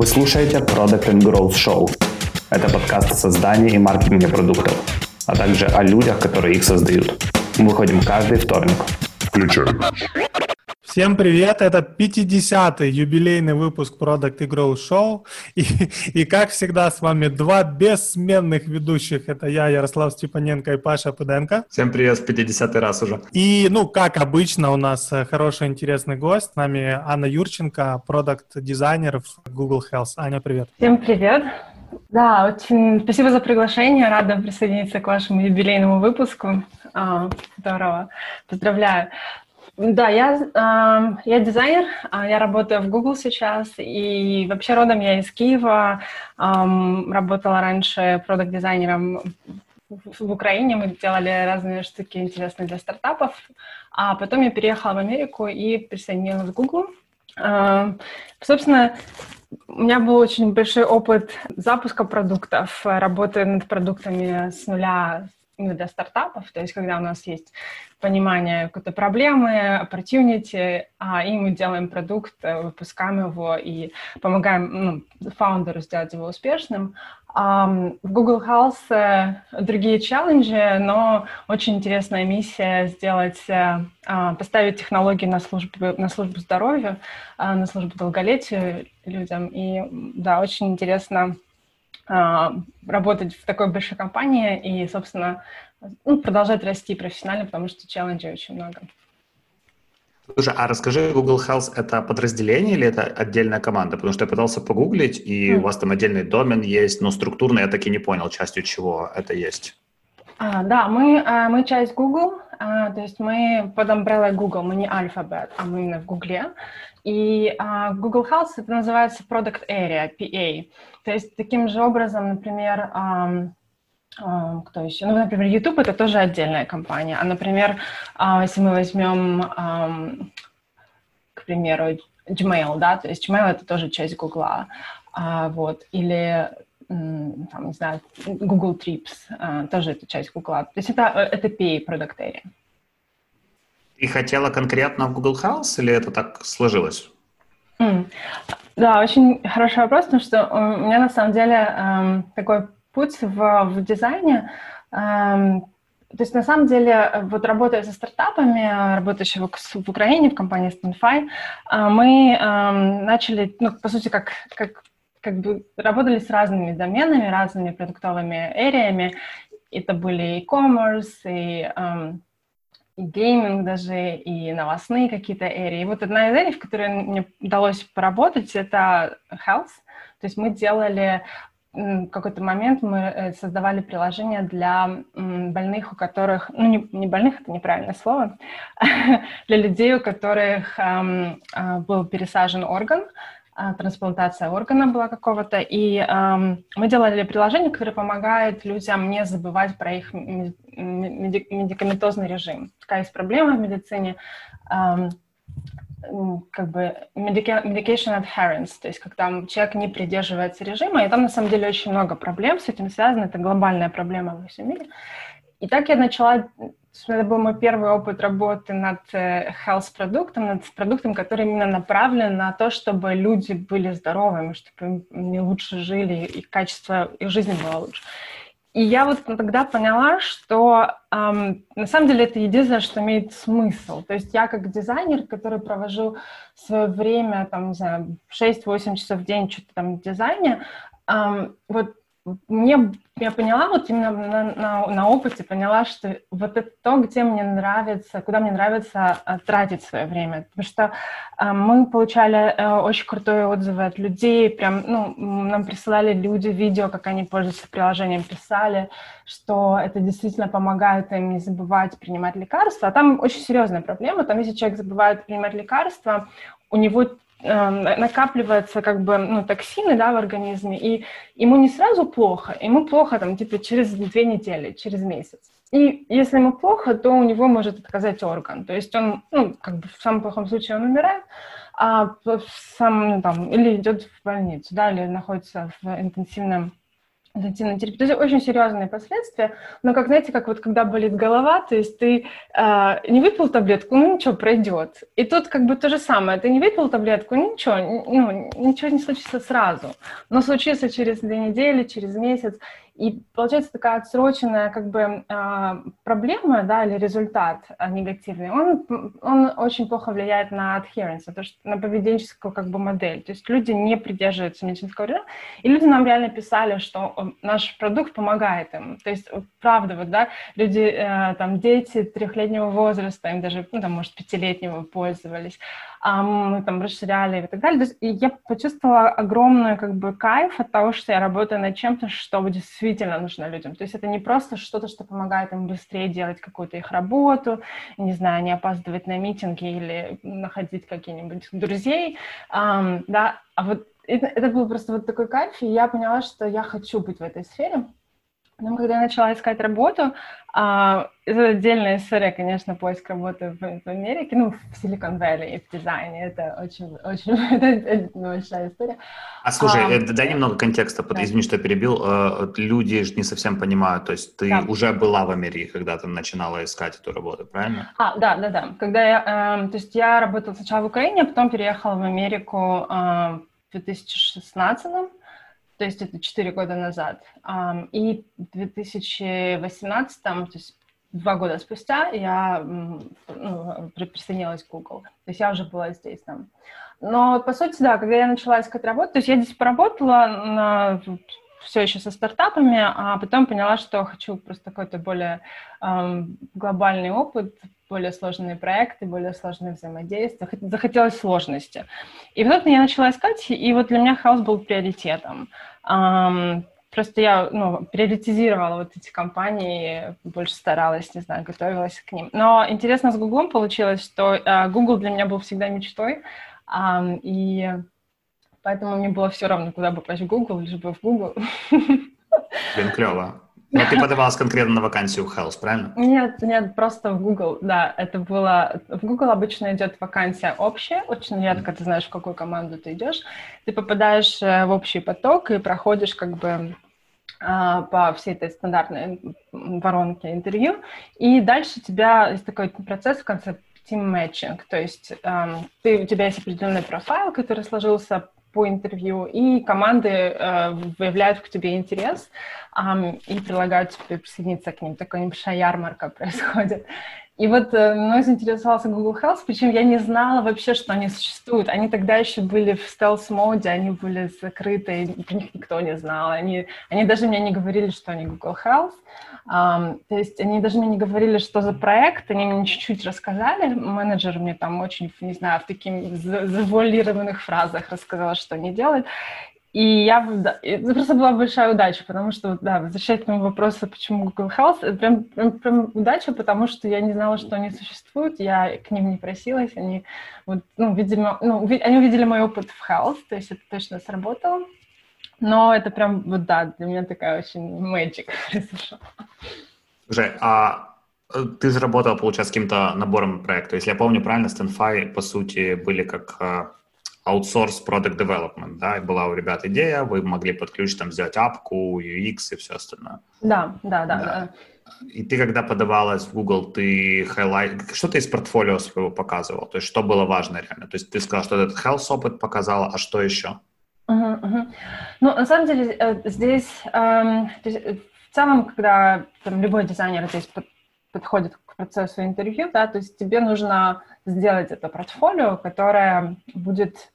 Вы слушаете Product and Growth Show. Это подкаст о создании и маркетинге продуктов, а также о людях, которые их создают. Мы выходим каждый вторник. Включаем. Всем привет! Это 50-й юбилейный выпуск Product и Grow Show. И, и как всегда с вами два бессменных ведущих. Это я, Ярослав Степаненко и Паша Пыденко. Всем привет, в 50-й раз уже. И, ну, как обычно, у нас э, хороший, интересный гость. С нами Анна Юрченко, продукт-дизайнер в Google Health. Аня, привет. Всем привет! Да, очень спасибо за приглашение. Рада присоединиться к вашему юбилейному выпуску. А, здорово. Поздравляю. Да, я, э, я дизайнер, а, я работаю в Google сейчас, и вообще родом я из Киева, э, работала раньше продукт-дизайнером в Украине, мы делали разные штуки интересные для стартапов, а потом я переехала в Америку и присоединилась к Google. Э, собственно, у меня был очень большой опыт запуска продуктов, работы над продуктами с нуля для стартапов, то есть когда у нас есть понимание какой-то проблемы, opportunity, а, и мы делаем продукт, э, выпускаем его и помогаем ну, фаундеру сделать его успешным. Um, в Google Health uh, другие челленджи, но очень интересная миссия сделать, uh, поставить технологии на службу, на службу здоровью, uh, на службу долголетию людям. И да, очень интересно а, работать в такой большой компании и, собственно, ну, продолжать расти профессионально, потому что челленджей очень много. Слушай, а расскажи, Google Health — это подразделение или это отдельная команда? Потому что я пытался погуглить, и mm. у вас там отдельный домен есть, но структурно я так и не понял, частью чего это есть. А, да, мы, а, мы часть Google, а, то есть мы под umbrella Google, мы не Alphabet, а мы именно в Google. И uh, Google House это называется Product Area, PA. То есть таким же образом, например, um, um, кто еще? Ну, например, YouTube это тоже отдельная компания. А, например, uh, если мы возьмем, um, к примеру, Gmail, да, то есть Gmail это тоже часть Google, uh, вот, или там, не знаю, Google Trips, uh, тоже это часть Google. То есть это, это PA Product Area. Ты хотела конкретно в Google House или это так сложилось? Mm. Да, очень хороший вопрос, потому что у меня на самом деле эм, такой путь в, в дизайне. Эм, то есть на самом деле, вот работая со стартапами, работающими в, Украине, в компании Spinify, э, мы э, начали, ну, по сути, как, как, как бы работали с разными доменами, разными продуктовыми эриями. Это были e-commerce, и э, и гейминг даже, и новостные какие-то эрии. И вот одна из эрий, в которой мне удалось поработать, это health. То есть мы делали в какой-то момент мы э, создавали приложение для больных, у которых, ну не, не больных, это неправильное слово, для людей, у которых эм, был пересажен орган, трансплантация органа была какого-то, и эм, мы делали приложение, которое помогает людям не забывать про их медикаментозный режим. Такая есть проблема в медицине, эм, как бы medication adherence, то есть когда человек не придерживается режима, и там на самом деле очень много проблем с этим связано, это глобальная проблема во всем мире. И так я начала это был мой первый опыт работы над э, health-продуктом, над продуктом, который именно направлен на то, чтобы люди были здоровыми, чтобы они лучше жили, и качество их жизни было лучше. И я вот тогда поняла, что эм, на самом деле это единственное, что имеет смысл. То есть я как дизайнер, который провожу свое время, там, не знаю, 6-8 часов в день что-то там в дизайне, эм, вот мне, я поняла, вот именно на, на, на опыте поняла, что вот это то, где мне нравится, куда мне нравится а, тратить свое время. Потому что а, мы получали а, очень крутые отзывы от людей, прям, ну, нам присылали люди видео, как они пользуются приложением, писали, что это действительно помогает им не забывать принимать лекарства. А там очень серьезная проблема, там если человек забывает принимать лекарства, у него накапливаются как бы ну, токсины да, в организме, и ему не сразу плохо, ему плохо там типа через две недели, через месяц. И если ему плохо, то у него может отказать орган. То есть он, ну, как бы в самом плохом случае он умирает, а в самом, ну, там, или идет в больницу, да, или находится в интенсивном зайти на терапию. То есть очень серьезные последствия, но как, знаете, как вот когда болит голова, то есть ты э, не выпил таблетку, ну ничего, пройдет. И тут как бы то же самое, ты не выпил таблетку, ничего, ну, ничего не случится сразу, но случится через две недели, через месяц, и получается такая отсроченная как бы а, проблема, да, или результат а, негативный, он, он очень плохо влияет на adherence, то, что, на поведенческую как бы модель. То есть люди не придерживаются медицинского режима, и люди нам реально писали, что наш продукт помогает им. То есть правда, вот, да, люди, э, там, дети трехлетнего возраста, им даже, ну, там, может, пятилетнего пользовались, а мы там расширяли и так далее. То есть, я почувствовала огромный как бы кайф от того, что я работаю над чем-то, что действительно нужно людям. То есть это не просто что-то, что помогает им быстрее делать какую-то их работу, не знаю, не опаздывать на митинги или находить какие-нибудь друзей, um, да, а вот это, это был просто вот такой кайф, и я поняла, что я хочу быть в этой сфере. Потом, когда я начала искать работу, а, это отдельная история, конечно, поиск работы в, в Америке, ну, в Silicon Valley и в дизайне. Это очень, очень это большая история. А слушай, а, дай немного контекста, да. извини, что я перебил. Э, люди же не совсем понимают, то есть ты да. уже была в Америке, когда ты начинала искать эту работу, правильно? А, да, да, да. Когда я, э, то есть я работала сначала в Украине, а потом переехала в Америку э, в 2016 то есть это 4 года назад. И в 2018, то есть два года спустя, я ну, присоединилась к Google. То есть я уже была здесь там. Но, по сути, да, когда я начала искать работу, то есть я здесь поработала на, все еще со стартапами, а потом поняла, что хочу просто какой-то более эм, глобальный опыт, более сложные проекты, более сложные взаимодействия. Захотелось сложности. И вот я начала искать, и вот для меня хаос был приоритетом. Просто я ну, приоритизировала вот эти компании, больше старалась, не знаю, готовилась к ним. Но интересно с Гуглом получилось, что uh, Google для меня был всегда мечтой, и поэтому мне было все равно, куда бы попасть в Google, лишь бы в Google. Блин, клево. Но ты подавалась конкретно на вакансию в Health, правильно? Нет, нет, просто в Google, да, это было... В Google обычно идет вакансия общая, очень редко ты знаешь, в какую команду ты идешь. Ты попадаешь э, в общий поток и проходишь как бы а, по всей этой стандартной воронке интервью, и дальше у тебя есть такой процесс в конце team matching, то есть эм, ты, у тебя есть определенный профайл, который сложился по интервью, и команды э, выявляют к тебе интерес э, и предлагают тебе присоединиться к ним. Такая небольшая ярмарка происходит. И вот э, мной заинтересовался Google Health, причем я не знала вообще, что они существуют. Они тогда еще были в стелс-моде, они были закрыты, про них никто не знал. Они, они даже мне не говорили, что они Google Health. Um, то есть они даже мне не говорили, что за проект, они мне чуть-чуть рассказали. Менеджер мне там очень, не знаю, в таких завуалированных фразах рассказал, что они делают. И я, это просто была большая удача, потому что, да, возвращаясь к моему вопросу, почему Google Health, это прям, прям, прям удача, потому что я не знала, что они существуют, я к ним не просилась, они, вот, ну, видимо, ну, они увидели мой опыт в Health, то есть это точно сработало. Но это прям, вот да, для меня такая очень magic произошла. Слушай, а э, ты заработала, получается, каким-то набором проектов. Если я помню правильно, StanFi, по сути, были как э, аутсорс product development, да, и была у ребят идея, вы могли подключить, там, сделать апку, UX и все остальное. Да, да, да. да. И ты, когда подавалась в Google, ты highlight... Что ты из портфолио своего показывал? То есть, что было важно реально? То есть, ты сказал, что этот health опыт показала, а что еще? Uh-huh, uh-huh. Ну, на самом деле, э, здесь, эм, э, в целом, когда там, любой дизайнер здесь под, подходит к процессу интервью, да, то есть тебе нужно сделать это портфолио, которое будет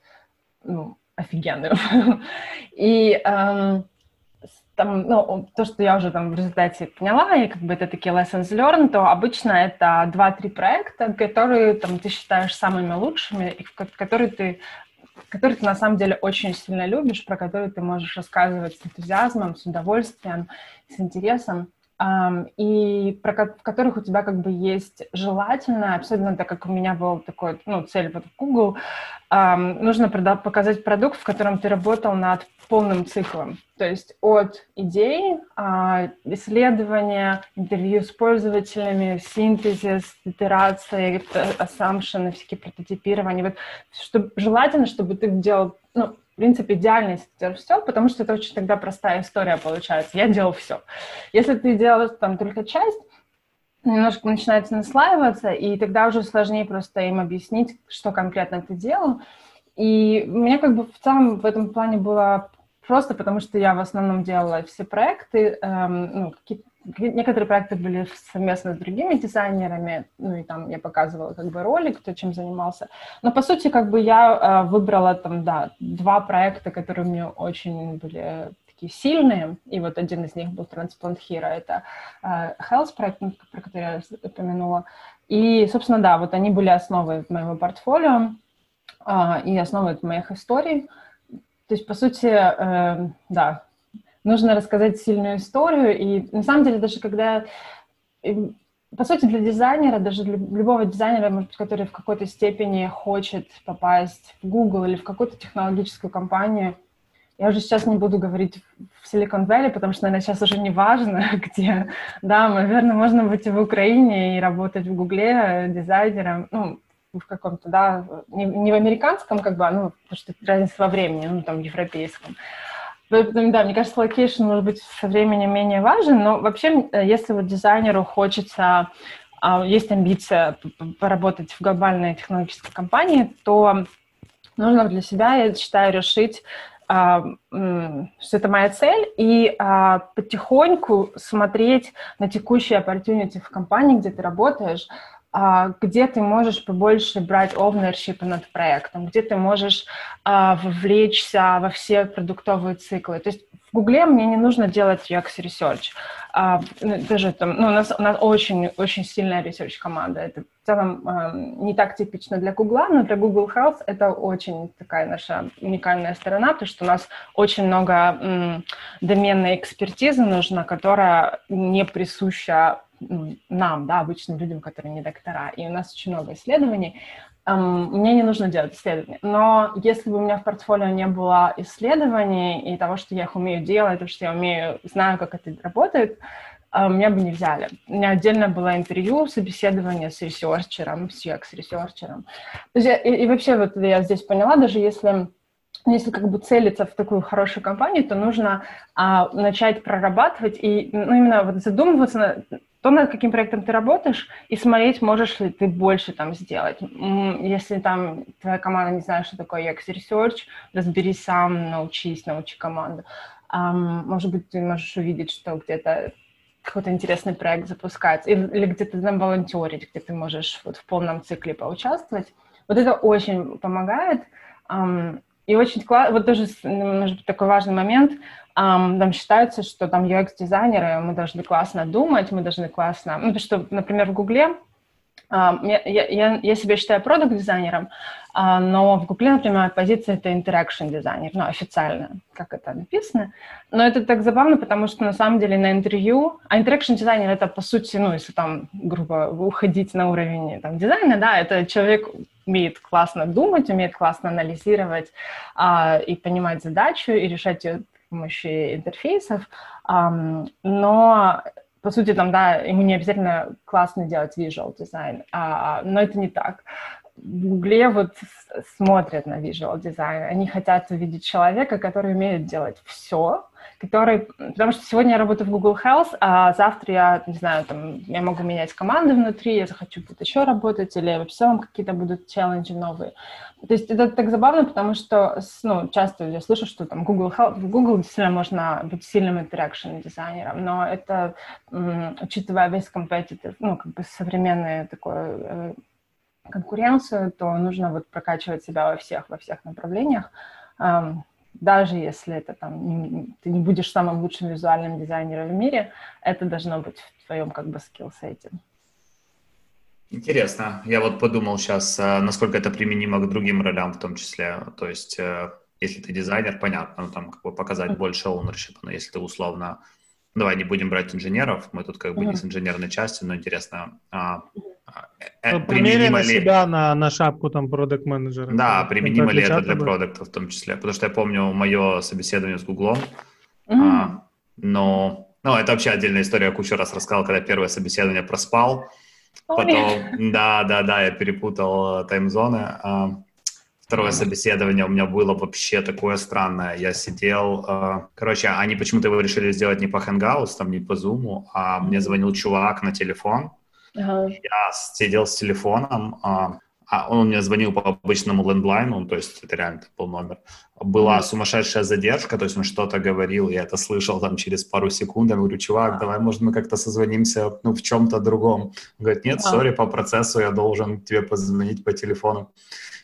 ну, офигенным. И эм, там, ну, то, что я уже там в результате поняла, и как бы это такие lessons learned, то обычно это два-три проекта, которые там ты считаешь самыми лучшими, и которые ты который ты на самом деле очень сильно любишь, про который ты можешь рассказывать с энтузиазмом, с удовольствием, с интересом, и про, в которых у тебя как бы есть желательно, особенно так как у меня был такой, ну, цель вот в Google, нужно показать продукт, в котором ты работал над полным циклом. То есть от идей, а, исследования, интервью с пользователями, синтезис, итерация, assumption, всякие прототипирования. Вот, чтобы, желательно, чтобы ты делал ну, в принципе, идеально, если ты делаешь все, потому что это очень тогда простая история получается. Я делал все. Если ты делаешь там только часть, немножко начинается наслаиваться, и тогда уже сложнее просто им объяснить, что конкретно ты делал. И меня как бы в целом в этом плане было просто, потому что я в основном делала все проекты, эм, ну, какие некоторые проекты были совместно с другими дизайнерами, ну и там я показывала как бы ролик, кто чем занимался. Но по сути как бы я э, выбрала там, да, два проекта, которые мне очень были такие сильные, и вот один из них был Transplant Hero, это э, Health проект, про который я упомянула. И, собственно, да, вот они были основой моего портфолио э, и основой моих историй. То есть, по сути, э, да, нужно рассказать сильную историю. И на самом деле даже когда... По сути, для дизайнера, даже для любого дизайнера, может быть, который в какой-то степени хочет попасть в Google или в какую-то технологическую компанию, я уже сейчас не буду говорить в Silicon Valley, потому что, наверное, сейчас уже не важно, где. Да, наверное, можно быть и в Украине и работать в Гугле дизайнером, ну, в каком-то, да, не, не в американском, как бы, а, ну, потому что разница во времени, ну, там, европейском. Поэтому, да, мне кажется, location может быть со временем менее важен, но вообще, э, если вот дизайнеру хочется, а, есть амбиция поработать в глобальной технологической компании, то нужно для себя, я считаю, решить, а, что это моя цель, и а, потихоньку смотреть на текущие opportunity в компании, где ты работаешь, где ты можешь побольше брать ownership над проектом, где ты можешь а, вовлечься во все продуктовые циклы. То есть в Гугле мне не нужно делать UX Research. А, ну, даже там, ну, у нас, у нас очень, очень сильная research команда. Это в целом не так типично для Гугла, но для Google Health это очень такая наша уникальная сторона, потому что у нас очень много доменной экспертизы нужно, которая не присуща нам, да, обычным людям, которые не доктора, и у нас очень много исследований, Um, мне не нужно делать исследования. Но если бы у меня в портфолио не было исследований и того, что я их умею делать, то, что я умею, знаю, как это работает, uh, меня бы не взяли. У меня отдельно было интервью, собеседование с researcher ом, с UX- researcher ом. И, и вообще вот я здесь поняла, даже если если как бы целиться в такую хорошую компанию, то нужно а, начать прорабатывать и ну, именно вот задумываться то, над каким проектом ты работаешь, и смотреть, можешь ли ты больше там сделать. Если там твоя команда не знает, что такое UX Research, разберись сам, научись, научи команду. Может быть, ты можешь увидеть, что где-то какой-то интересный проект запускается, или где-то там волонтерить, где ты можешь вот в полном цикле поучаствовать. Вот это очень помогает. И очень классно, вот тоже, может быть, такой важный момент, Um, там считается, что там UX-дизайнеры, мы должны классно думать, мы должны классно... Ну, потому что, например, в Гугле я, я, я себя считаю продукт-дизайнером, uh, но в Гугле, например, позиция — это interaction дизайнер, ну, официально, как это написано. Но это так забавно, потому что, на самом деле, на интервью... А interaction дизайнер — это, по сути, ну, если там, грубо, уходить на уровень там, дизайна, да, это человек умеет классно думать, умеет классно анализировать а, и понимать задачу, и решать ее помощи интерфейсов, но по сути, там, да, ему не обязательно классно делать visual дизайн, а, но это не так. В Гугле вот смотрят на visual дизайн, они хотят увидеть человека, который умеет делать все, который, потому что сегодня я работаю в Google Health, а завтра я, не знаю, там, я могу менять команды внутри, я захочу где-то еще работать, или в целом какие-то будут челленджи новые. То есть это так забавно, потому что, ну, часто я слышу, что там Google Health, в Google действительно можно быть сильным интеракшн дизайнером, но это, учитывая весь competitive, ну, как бы современную такую э, конкуренцию, то нужно вот прокачивать себя во всех, во всех направлениях даже если это там ты не будешь самым лучшим визуальным дизайнером в мире, это должно быть в твоем как бы скилл-сете. Интересно. Я вот подумал сейчас, а, насколько это применимо к другим ролям в том числе. То есть, э, если ты дизайнер, понятно, ну, там как бы показать больше ownership, но если ты условно, давай не будем брать инженеров, мы тут как бы mm-hmm. не с инженерной части, но интересно, а, Э, Примери на ли... себя на, на шапку там продукт менеджера Да, применимо ли это для продукта в том числе. Потому что я помню мое собеседование с Гуглом, mm-hmm. а, но ну, это вообще отдельная история, я кучу раз рассказал, когда первое собеседование проспал. Потом, да, да, да, я перепутал таймзоны. Второе собеседование у меня было вообще такое странное. Я сидел, э, короче, они почему-то его решили сделать не по Hangouts, там не по Zoom, а мне звонил чувак на телефон. Ага. Я сидел с телефоном, а, а он мне звонил по обычному лендлайну, то есть это реально был номер. Была сумасшедшая задержка, то есть он что-то говорил, я это слышал там через пару секунд. Я говорю, чувак, давай, может, мы как-то созвонимся ну, в чем-то другом. Он говорит, нет, сори, по процессу я должен тебе позвонить по телефону.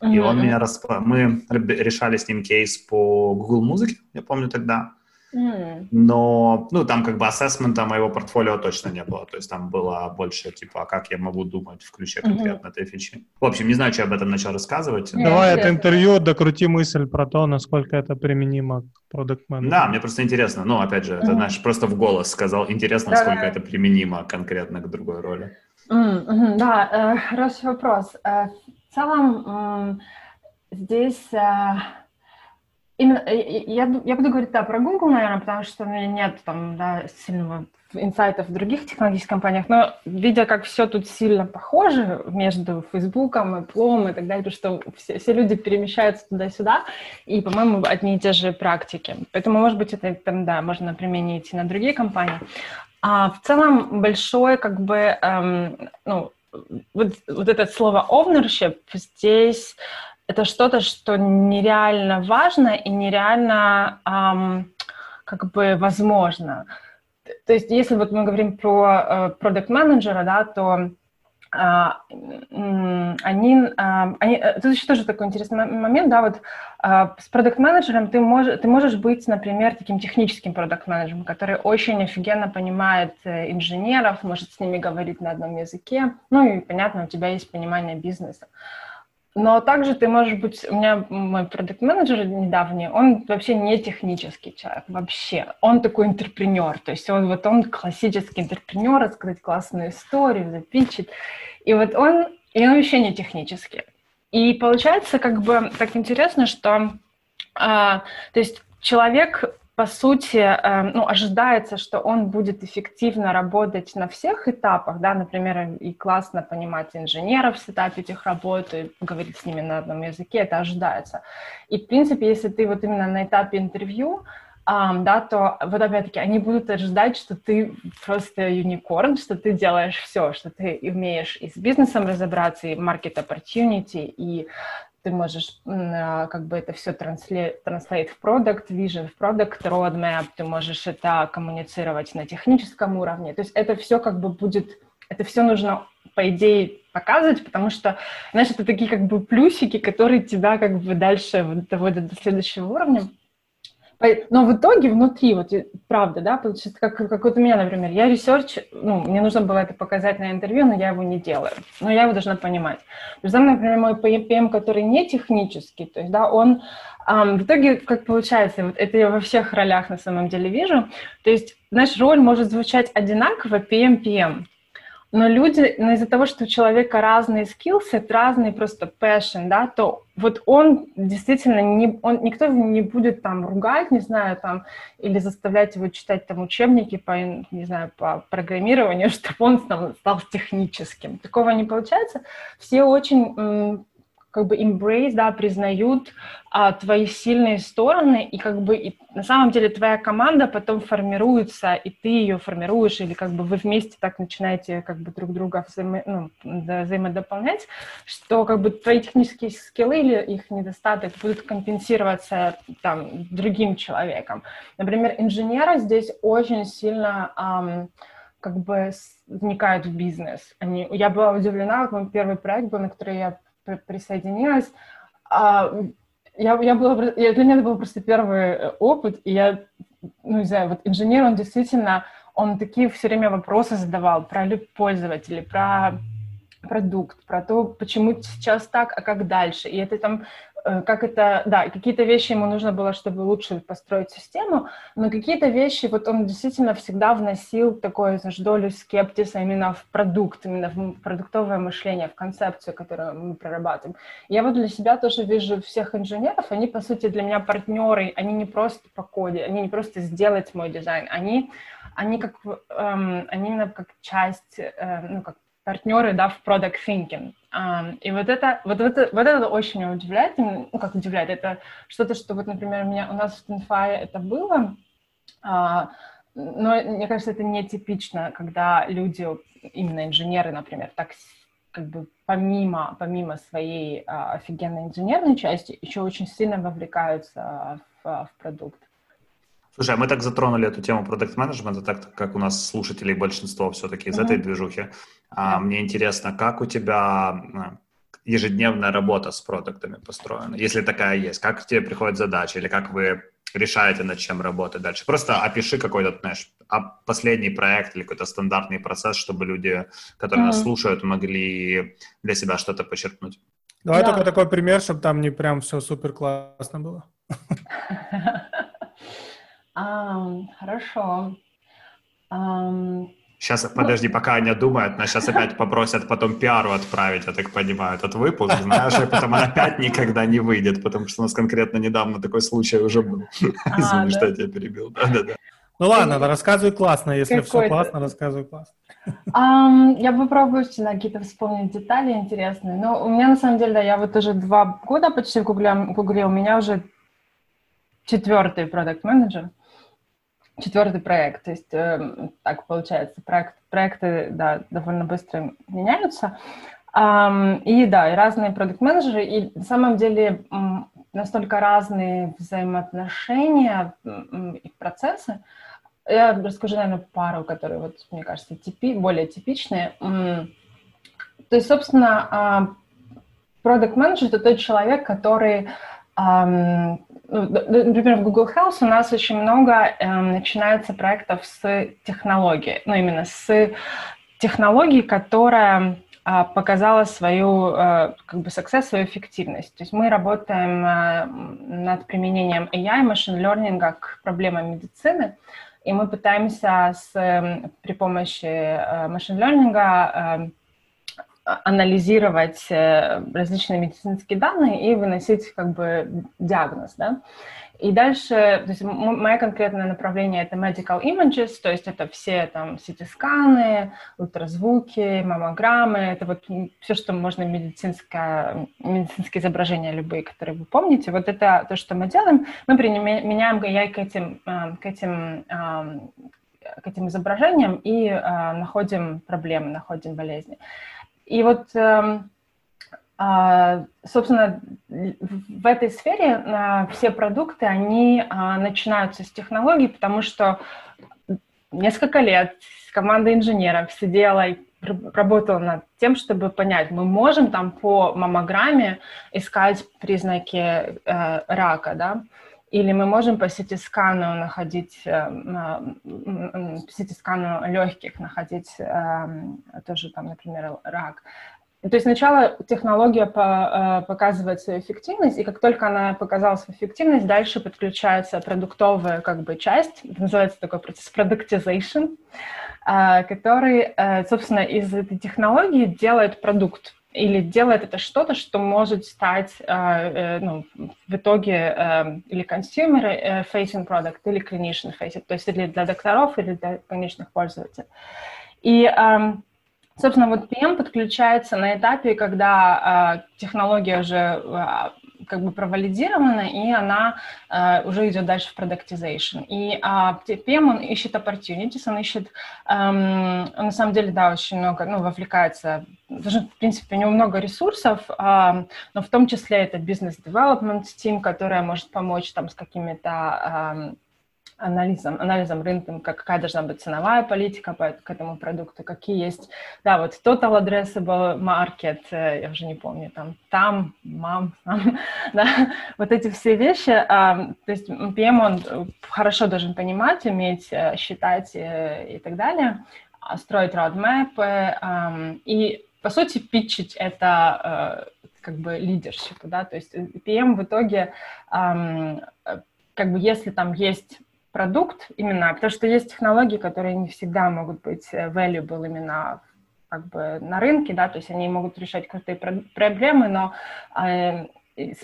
И он меня расп... Мы решали с ним кейс по Google Музыке, я помню тогда. Но, ну, там как бы ассессмента моего портфолио точно не было. То есть там было больше, типа, а как я могу думать в ключе конкретно mm-hmm. этой фичи. В общем, не знаю, что я об этом начал рассказывать. Давай это интервью, докрути мысль про то, насколько это применимо к продукт менеджеру Да, мне просто интересно. Ну, опять же, это, знаешь, просто в голос сказал. Интересно, насколько это применимо конкретно к другой роли. Mm-hmm. Да, э, хороший вопрос. Э, в целом, здесь э, Именно, э, я, я буду говорить, да, про Google, наверное, потому что у меня нет там, да, сильного инсайтов в других технологических компаниях, но видя, как все тут сильно похоже между Фейсбуком, Apple и так далее, что все, все люди перемещаются туда-сюда, и, по-моему, одни и те же практики. Поэтому, может быть, это там, да, можно применить и на другие компании. А в целом большое, как бы, эм, ну, вот, вот это слово ownership здесь это что-то, что нереально важно и нереально эм, как бы возможно. То есть, если вот мы говорим про продукт э, менеджера, да, то э, они, э, они, тут еще тоже такой интересный момент, да, вот э, с продукт менеджером ты, мож, ты можешь быть, например, таким техническим продукт менеджером, который очень офигенно понимает э, инженеров, может с ними говорить на одном языке, ну и, понятно, у тебя есть понимание бизнеса. Но также ты можешь быть... У меня мой продукт-менеджер недавний, он вообще не технический человек, вообще. Он такой интерпренер, то есть он вот он классический интерпренер, рассказать классную историю, запичить. И вот он, и он вообще не технический. И получается как бы так интересно, что... А, то есть человек по сути, эм, ну, ожидается, что он будет эффективно работать на всех этапах, да, например, и классно понимать инженеров с этапе этих работ, и говорить с ними на одном языке, это ожидается. И, в принципе, если ты вот именно на этапе интервью, Um, да, то вот опять-таки они будут ожидать, что ты просто юникорн, что ты делаешь все, что ты умеешь и с бизнесом разобраться, и market opportunity, и ты можешь а, как бы это все транслейт в продукт, vision в продукт, roadmap, ты можешь это коммуницировать на техническом уровне. То есть это все как бы будет, это все нужно по идее показывать, потому что, знаешь, это такие как бы плюсики, которые тебя как бы дальше доводят до следующего уровня. Но в итоге внутри, вот правда, да, получается, как, как вот у меня, например, я research, ну, мне нужно было это показать на интервью, но я его не делаю, но я его должна понимать. То есть, например, мой PM, который не технический, то есть, да, он um, в итоге, как получается, вот это я во всех ролях на самом деле вижу, то есть, знаешь, роль может звучать одинаково PM-PM, но люди, но из-за того, что у человека разные скиллсы, разный просто passion, да, то вот он действительно не, он, никто не будет там ругать, не знаю, там, или заставлять его читать там учебники по, не знаю, по программированию, чтобы он там стал техническим. Такого не получается. Все очень как бы embrace, да, признают а, твои сильные стороны, и как бы и, на самом деле твоя команда потом формируется, и ты ее формируешь, или как бы вы вместе так начинаете как бы друг друга взаимо, ну, взаимодополнять, что как бы твои технические скиллы или их недостаток будут компенсироваться там другим человеком. Например, инженеры здесь очень сильно um, как бы вникают в бизнес. Они, я была удивлена, вот мой первый проект был, на который я присоединилась. А, я, я была, я, для меня это был просто первый э, опыт, и я, ну, не знаю, вот инженер, он действительно, он такие все время вопросы задавал про пользователей, про продукт, про то, почему сейчас так, а как дальше. И это там как это, да, какие-то вещи ему нужно было, чтобы лучше построить систему, но какие-то вещи, вот он действительно всегда вносил такое, знаешь, долю скептиса именно в продукт, именно в продуктовое мышление, в концепцию, которую мы прорабатываем. Я вот для себя тоже вижу всех инженеров, они, по сути, для меня партнеры, они не просто по коде, они не просто сделать мой дизайн, они, они как, эм, они именно как часть, э, ну, как партнеры, да, в product thinking. И вот это, вот, это, вот это очень удивляет, ну, как удивляет, это что-то, что вот, например, у меня, у нас в TNFI это было, uh, но мне кажется, это нетипично, когда люди, именно инженеры, например, так как бы помимо, помимо своей uh, офигенной инженерной части, еще очень сильно вовлекаются в, в продукт. Слушай, а мы так затронули эту тему продукт менеджмента так как у нас слушателей большинство все-таки из mm-hmm. этой движухи. А, Мне интересно, как у тебя а, ежедневная работа с продуктами построена, если такая есть? Как тебе приходят задачи или как вы решаете, над чем работать дальше? Просто опиши какой-то, знаешь, последний проект или какой-то стандартный процесс, чтобы люди, которые mm-hmm. нас слушают, могли для себя что-то почерпнуть. Давай да. только такой пример, чтобы там не прям все супер классно было. Um, хорошо. Um, сейчас, подожди, пока Аня думает, нас сейчас опять попросят потом пиару отправить, я так понимаю, этот выпуск, знаешь, и потом он опять никогда не выйдет, потому что у нас конкретно недавно такой случай уже был. А, Извини, что я тебя перебил. Да-да-да. Ну ладно, рассказывай классно, если все классно, рассказывай классно. Um, я попробую какие-то вспомнить детали интересные. Но у меня на самом деле, да, я вот уже два года почти в Гугле, в Гугле у меня уже четвертый продукт менеджер четвертый проект. То есть э, так получается, проект, проекты да, довольно быстро меняются. Um, и да, и разные продукт-менеджеры, и на самом деле настолько разные взаимоотношения и процессы. Я расскажу, наверное, пару, которые, вот, мне кажется, типи, более типичные. То есть, собственно, продукт-менеджер — это тот человек, который например, в Google House у нас очень много э, начинается проектов с технологии, ну, именно с технологии, которая э, показала свою, э, как бы, success, свою эффективность. То есть мы работаем э, над применением AI, машин learning к проблемам медицины, и мы пытаемся с, э, при помощи э, машин э, анализировать э, различные медицинские данные и выносить как бы диагноз, да. И дальше, то есть мое конкретное направление это medical images, то есть это все там CT-сканы, ультразвуки, маммограммы, это вот все, что можно медицинское, медицинские изображения любые, которые вы помните. Вот это то, что мы делаем. Мы применяем AI к этим, э, к этим к этим изображениям и э, находим проблемы, находим болезни. И вот, эм, а, собственно, в этой сфере а, все продукты, они а, начинаются с технологий, потому что несколько лет команда инженеров сидела и работала над тем, чтобы понять, мы можем там по маммограмме искать признаки э, рака, да, или мы можем по CT-скану находить, э, CT-скану легких находить э, тоже там, например, рак. То есть сначала технология по, э, показывает свою эффективность, и как только она показала свою эффективность, дальше подключается продуктовая как бы часть, это называется такой процесс productization, который, собственно, из этой технологии делает продукт или делает это что-то, что может стать э, э, ну, в итоге э, или consumer facing product, или clinician facing, то есть или для докторов, или для конечных пользователей. И, эм, собственно, вот PM подключается на этапе, когда технология уже как бы провалидирована, и она э, уже идет дальше в productization. И э, PM, он ищет opportunities, он ищет, эм, он на самом деле, да, очень много, ну, вовлекается, даже, в принципе, у него много ресурсов, э, но в том числе это бизнес-девелопмент team, которая может помочь там с какими-то... Э, анализом, анализом рынка, какая должна быть ценовая политика по, к этому продукту, какие есть, да, вот total addressable market, э, я уже не помню, там, там, мам, там, да, вот эти все вещи, а, то есть PM, он хорошо должен понимать, уметь э, считать э, и так далее, а, строить roadmap, и, по сути, питчить это как бы лидершип, да, то есть PM в итоге, как бы если там есть продукт именно, потому что есть технологии, которые не всегда могут быть э, valuable именно как бы на рынке, да, то есть они могут решать крутые проблемы, но э,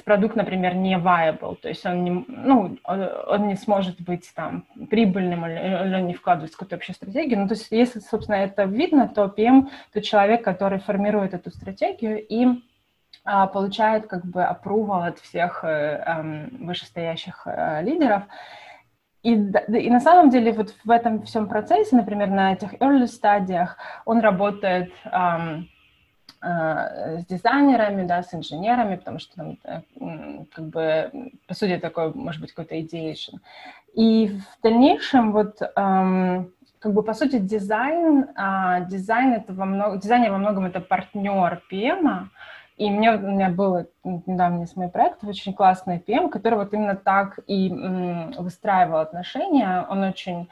продукт, например, не viable, то есть он не, ну, он не сможет быть там прибыльным или, или не вкладывать в какую-то общую стратегию. Ну, то есть если, собственно, это видно, то PM — это человек, который формирует эту стратегию и а, получает как бы approval от всех э, э, вышестоящих э, лидеров. И, и на самом деле вот в этом всем процессе, например, на этих early стадиях, он работает э, э, с дизайнерами, да, с инженерами, потому что там э, как бы по сути такой может быть какой-то ideation. И в дальнейшем вот эм, как бы по сути дизайн, э, дизайн это во многом, дизайнер во многом это партнер PM, и мне, у меня был недавний с моим проектом очень классный PM, который вот именно так и выстраивал отношения. Он очень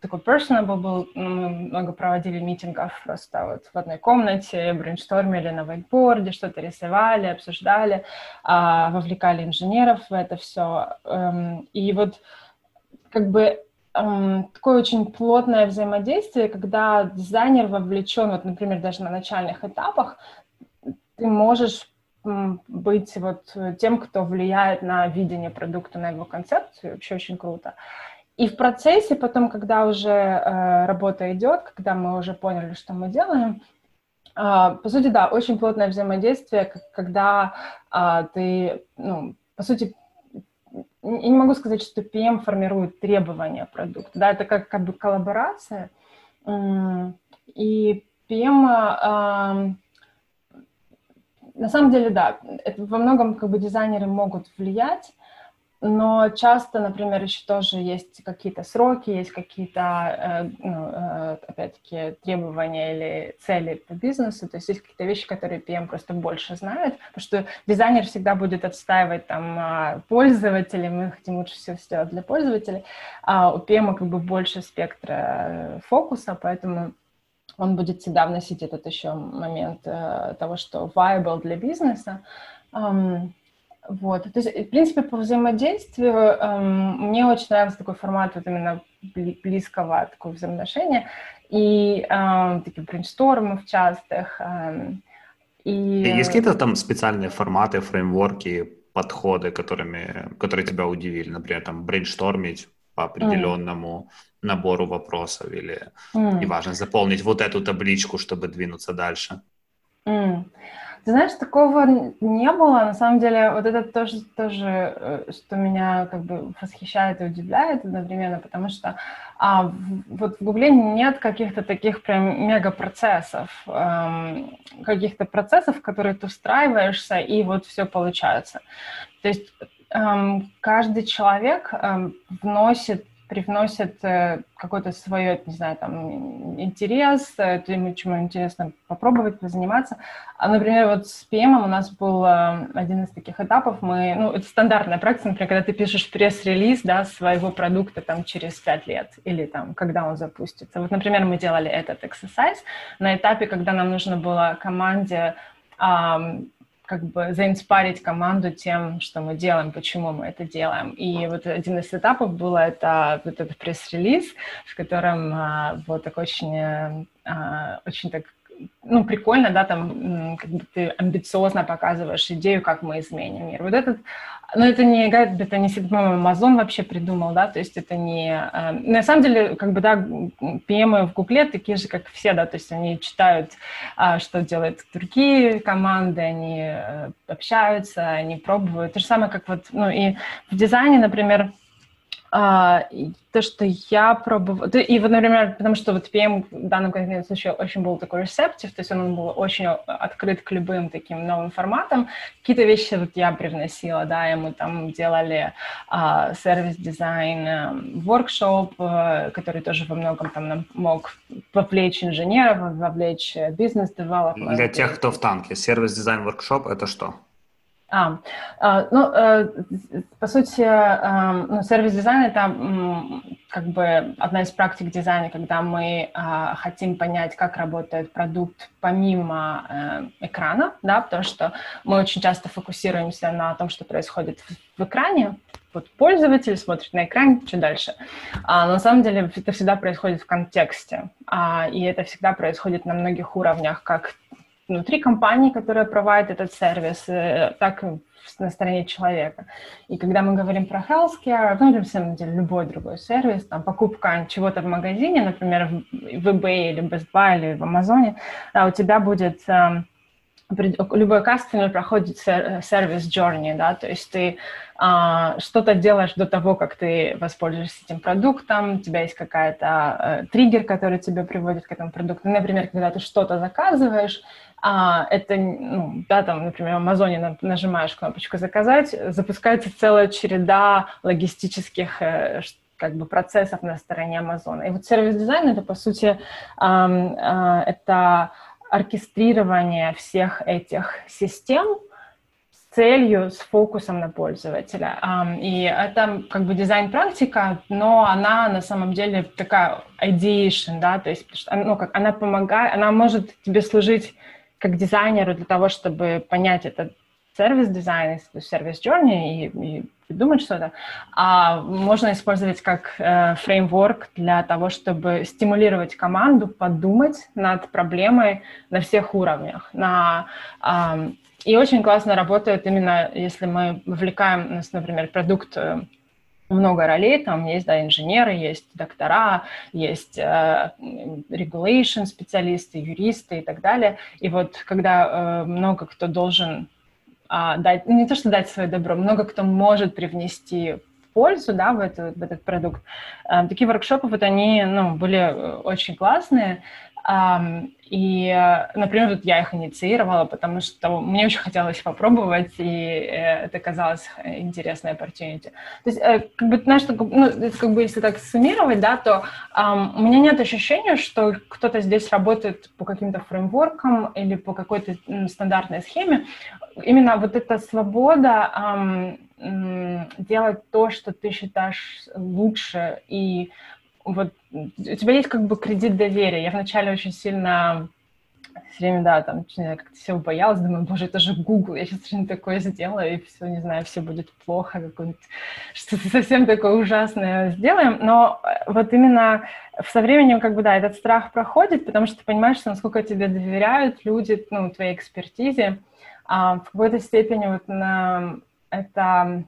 такой personable был. Мы много проводили митингов просто вот в одной комнате, брейнштормили на вайтборде, что-то рисовали, обсуждали, а, вовлекали инженеров в это все. Эм, и вот как бы эм, такое очень плотное взаимодействие, когда дизайнер вовлечен, вот, например, даже на начальных этапах, ты можешь быть вот тем, кто влияет на видение продукта, на его концепцию, вообще очень круто. И в процессе потом, когда уже э, работа идет, когда мы уже поняли, что мы делаем, э, по сути, да, очень плотное взаимодействие, когда э, ты, ну, по сути, я не могу сказать, что PM формирует требования продукта, да, это как, как бы коллаборация, и PM на самом деле, да, это во многом как бы дизайнеры могут влиять, но часто, например, еще тоже есть какие-то сроки, есть какие-то, э, ну, э, опять-таки, требования или цели по бизнесу, то есть есть какие-то вещи, которые PM просто больше знает, потому что дизайнер всегда будет отстаивать там а, пользователей, мы хотим лучше всего сделать для пользователей, а у PM как бы больше спектра э, фокуса, поэтому он будет всегда вносить этот еще момент э, того, что viable для бизнеса. Um, вот, то есть, в принципе, по взаимодействию эм, мне очень нравится такой формат вот именно близкого такого взаимоотношения и эм, таких брейнштормов частых. Эм, и... Есть какие-то там специальные форматы, фреймворки, подходы, которыми, которые тебя удивили? Например, там брейнштормить по определенному mm набору вопросов или, mm. неважно, заполнить вот эту табличку, чтобы двинуться дальше? Mm. Ты знаешь, такого не было. На самом деле, вот это тоже, тоже э, что меня как бы восхищает и удивляет одновременно, потому что а, вот в Гугле нет каких-то таких прям мега-процессов, эм, каких-то процессов, в которые ты встраиваешься, и вот все получается. То есть каждый человек эм, вносит привносят э, какой-то свой, не знаю, там, интерес, э, ему чему интересно попробовать, позаниматься. А, например, вот с PM у нас был э, один из таких этапов, мы, ну, это стандартная практика, например, когда ты пишешь пресс-релиз, да, своего продукта там через пять лет или там, когда он запустится. Вот, например, мы делали этот exercise на этапе, когда нам нужно было команде как бы заинспарить команду тем, что мы делаем, почему мы это делаем. И вот один из этапов было это вот этот пресс-релиз, в котором а, вот так очень, а, очень так ну, прикольно, да, там, как бы ты амбициозно показываешь идею, как мы изменим мир. Вот этот, но это не, это не, по-моему, Amazon вообще придумал, да, то есть это не... Э, на самом деле, как бы, да, PM в Гугле такие же, как все, да, то есть они читают, э, что делают другие команды, они э, общаются, они пробуют. То же самое, как вот, ну, и в дизайне, например, а, то, что я пробовала... И вот, например, потому что вот PM в данном конкретном случае очень был такой ресептив, то есть он был очень открыт к любым таким новым форматам. Какие-то вещи вот я привносила, да, и мы там делали а, сервис-дизайн, воркшоп, а, который тоже во многом там нам мог вовлечь инженеров, вовлечь бизнес-девелопмент. Для тех, кто в танке, сервис-дизайн воркшоп — это что? А, а, ну, э, по сути, э, ну, сервис-дизайн — это как бы одна из практик дизайна, когда мы а, хотим понять, как работает продукт помимо э, экрана, да, потому что мы очень часто фокусируемся на том, что происходит в, экране, вот пользователь смотрит на экран, что дальше. А на самом деле это всегда происходит в контексте, а, и это всегда происходит на многих уровнях, как внутри компании, которая проводит этот сервис, э, так на стороне человека. И когда мы говорим про healthcare, ну, или, на самом деле, любой другой сервис, там, покупка чего-то в магазине, например, в eBay или Best Buy или в Амазоне, да, у тебя будет эм, любой кастомер проходит сервис journey, да, то есть ты а, что-то делаешь до того, как ты воспользуешься этим продуктом, у тебя есть какая-то э, триггер, который тебя приводит к этому продукту. Например, когда ты что-то заказываешь, а, это, ну, да, там, например, в Амазоне нажимаешь кнопочку «Заказать», запускается целая череда логистических э, как бы процессов на стороне Амазона. И вот сервис-дизайн — это, по сути, э, это оркестрирование всех этих систем с целью, с фокусом на пользователя. И это как бы дизайн-практика, но она на самом деле такая ideation, да, то есть ну, как она помогает, она может тебе служить как дизайнеру для того, чтобы понять этот сервис-дизайн, сервис-journey и, и придумать что-то, а можно использовать как э, фреймворк для того, чтобы стимулировать команду подумать над проблемой на всех уровнях. На, э, и очень классно работает именно, если мы вовлекаем, например, продукт э, много ролей, там есть, да, инженеры, есть доктора, есть э, специалисты, юристы и так далее. И вот когда э, много кто должен а, дать, не то, что дать свое добро, много кто может привнести пользу, да, в, эту, в этот продукт. А, такие воркшопы, вот они, ну, были э, очень классные, и, например, вот я их инициировала, потому что мне очень хотелось попробовать, и э, это казалось интересной opportunity. То есть, э, как бы, знаешь, ну, как бы, если так суммировать, да, то um, у меня нет ощущения, что кто-то здесь работает по каким-то фреймворкам или по какой-то стандартной схеме. Именно вот эта свобода um, делать то, что ты считаешь лучше, и вот у тебя есть как бы кредит доверия. Я вначале очень сильно все время, да, там, как-то всего боялась, думаю, боже, это же Google, я сейчас что-нибудь такое сделаю, и все, не знаю, все будет плохо, какое-нибудь что-то совсем такое ужасное сделаем, но э, вот именно со временем, как бы, да, этот страх проходит, потому что ты понимаешь, что насколько тебе доверяют люди, ну, твоей экспертизе, а в какой-то степени вот на это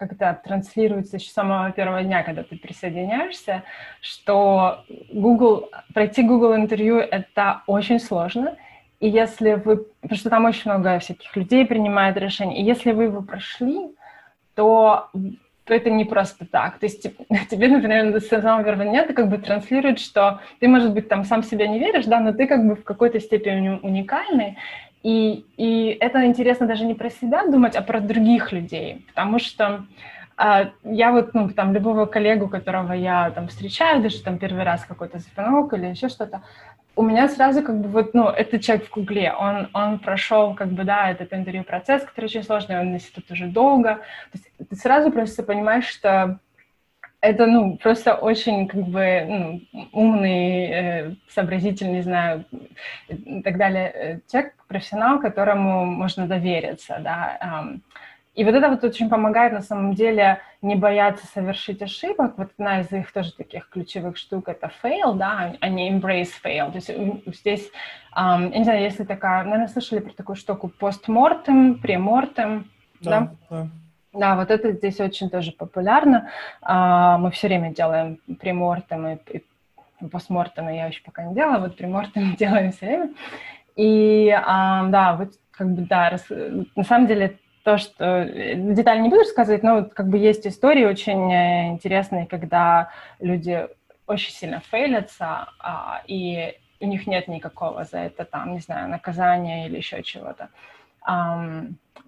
это транслируется еще с самого первого дня, когда ты присоединяешься, что Google, пройти Google интервью — это очень сложно, и если вы, потому что там очень много всяких людей принимает решения, и если вы его прошли, то то это не просто так. То есть тебе, например, с самого первого дня ты как бы транслирует, что ты, может быть, там сам себя не веришь, да, но ты как бы в какой-то степени уникальный, и, и это интересно даже не про себя думать, а про других людей, потому что э, я вот, ну, там, любого коллегу, которого я там встречаю, даже там первый раз какой-то звонок или еще что-то, у меня сразу как бы вот, ну, это человек в Гугле, он, он прошел как бы, да, этот интервью процесс, который очень сложный, он несет уже долго, то есть ты сразу просто понимаешь, что это, ну, просто очень, как бы, ну, умный, э, сообразительный, не знаю, и так далее, э, человек, профессионал, которому можно довериться, да. И вот это вот очень помогает, на самом деле, не бояться совершить ошибок. Вот одна из их тоже таких ключевых штук — это fail, да, а не embrace fail. То есть здесь, um, я не знаю, если такая, наверное, слышали про такую штуку постмортем, премортем, да? да? да. Да, вот это здесь очень тоже популярно. А, мы все время делаем премортем и, и постмортем, я еще пока не делала, вот премортем делаем все время. И а, да, вот как бы да, на самом деле то, что детали не буду рассказывать, но как бы есть истории очень э, интересные, когда люди очень сильно фейлятся, а, и у них нет никакого за это там, не знаю, наказания или еще чего-то.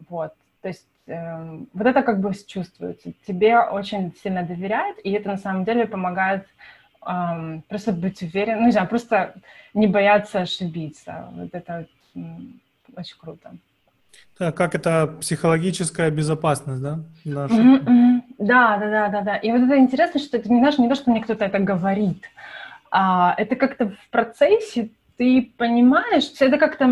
Вот, то есть э, вот это как бы чувствуется. Тебе очень сильно доверяют, и это на самом деле помогает э, просто быть уверен, ну, не знаю, просто не бояться ошибиться. Вот это э, очень круто. Да, как это психологическая безопасность, да? Наша? Mm-hmm, mm-hmm. Да, да, да, да, да. И вот это интересно, что это не знаешь, не то, что мне кто-то это говорит, а это как-то в процессе ты понимаешь, это как-то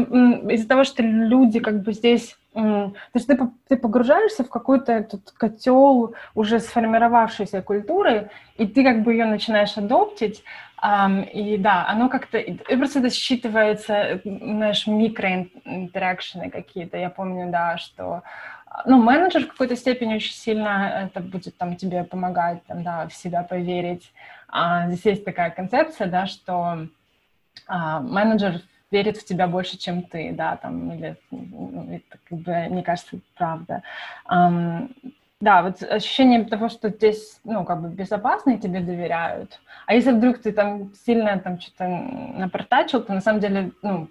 из-за того, что люди как бы здесь То есть ты, ты погружаешься в какой-то этот котел уже сформировавшейся культуры, и ты как бы ее начинаешь адоптить, Um, и да, оно как-то, и просто это считывается, знаешь, микроинтеракшены какие-то. Я помню, да, что, ну, менеджер в какой-то степени очень сильно это будет там тебе помогать, там, да, в себя поверить. А, здесь есть такая концепция, да, что а, менеджер верит в тебя больше, чем ты, да, там, или, ну, это, как бы, мне кажется, правда. Um, да, вот ощущение того, что здесь, ну, как бы безопасно и тебе доверяют. А если вдруг ты там сильно там что-то напортачил, то на самом деле, ну,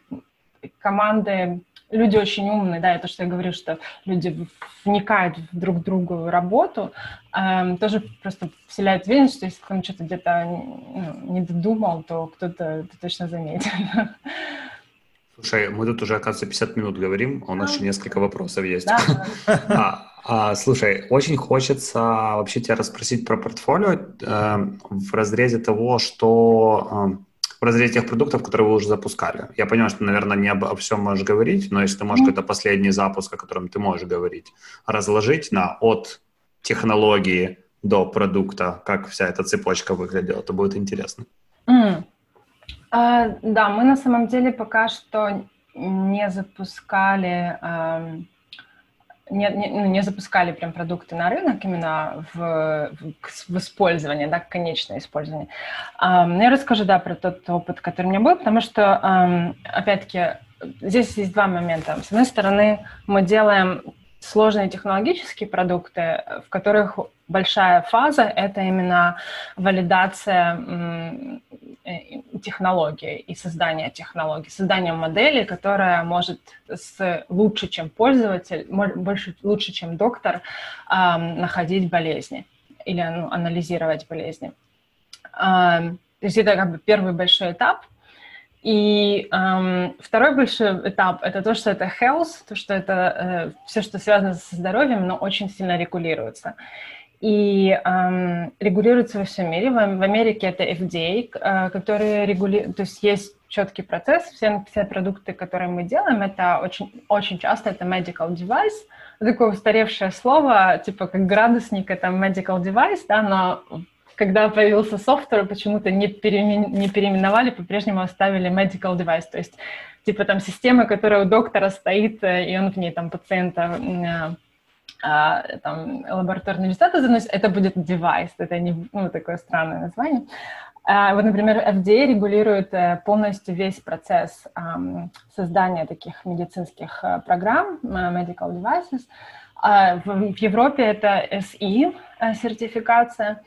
команды, люди очень умные, да, это что я говорю, что люди вникают в друг другу работу, эм, тоже просто вселяет уверенность, что если кто-то что-то где-то ну, не додумал, то кто-то это точно заметит. Слушай, мы тут уже, оказывается, 50 минут говорим, а у нас еще несколько вопросов есть. Да. А, а, слушай, очень хочется вообще тебя расспросить про портфолио э, в разрезе того, что э, в разрезе тех продуктов, которые вы уже запускали. Я понимаю, что, наверное, не обо всем можешь говорить, но если ты можешь mm-hmm. какой-то последний запуск, о котором ты можешь говорить, разложить на от технологии до продукта, как вся эта цепочка выглядела, то будет интересно. Mm. Uh, да, мы на самом деле пока что не запускали uh, не, не, ну, не запускали прям продукты на рынок именно в, в, использование, да, конечное использование. Um, я расскажу, да, про тот опыт, который у меня был, потому что, um, опять-таки, здесь есть два момента. С одной стороны, мы делаем сложные технологические продукты, в которых большая фаза — это именно валидация э, технологии и создание технологий, создание модели, которая может с, лучше, чем пользователь, больше, лучше, чем доктор, находить болезни или ну, анализировать болезни. То есть это как бы первый большой этап — и эм, второй большой этап это то, что это health, то, что это э, все, что связано со здоровьем, но очень сильно регулируется. И эм, регулируется во всем мире. В, в Америке это FDA, э, который регулирует, то есть есть четкий процесс. Все, все продукты, которые мы делаем, это очень, очень часто это medical device. Такое устаревшее слово, типа как градусник, это medical device, да, но когда появился софтвер, почему-то не, переимен... не переименовали, по-прежнему оставили medical device, то есть типа там система, которая у доктора стоит, э, и он в ней там пациента э, а, там, лабораторные результаты заносит, это будет девайс, это не ну, такое странное название. А, вот, например, FDA регулирует э, полностью весь процесс um, создания таких медицинских программ, medical devices. Uh, в, в Европе это SE сертификация,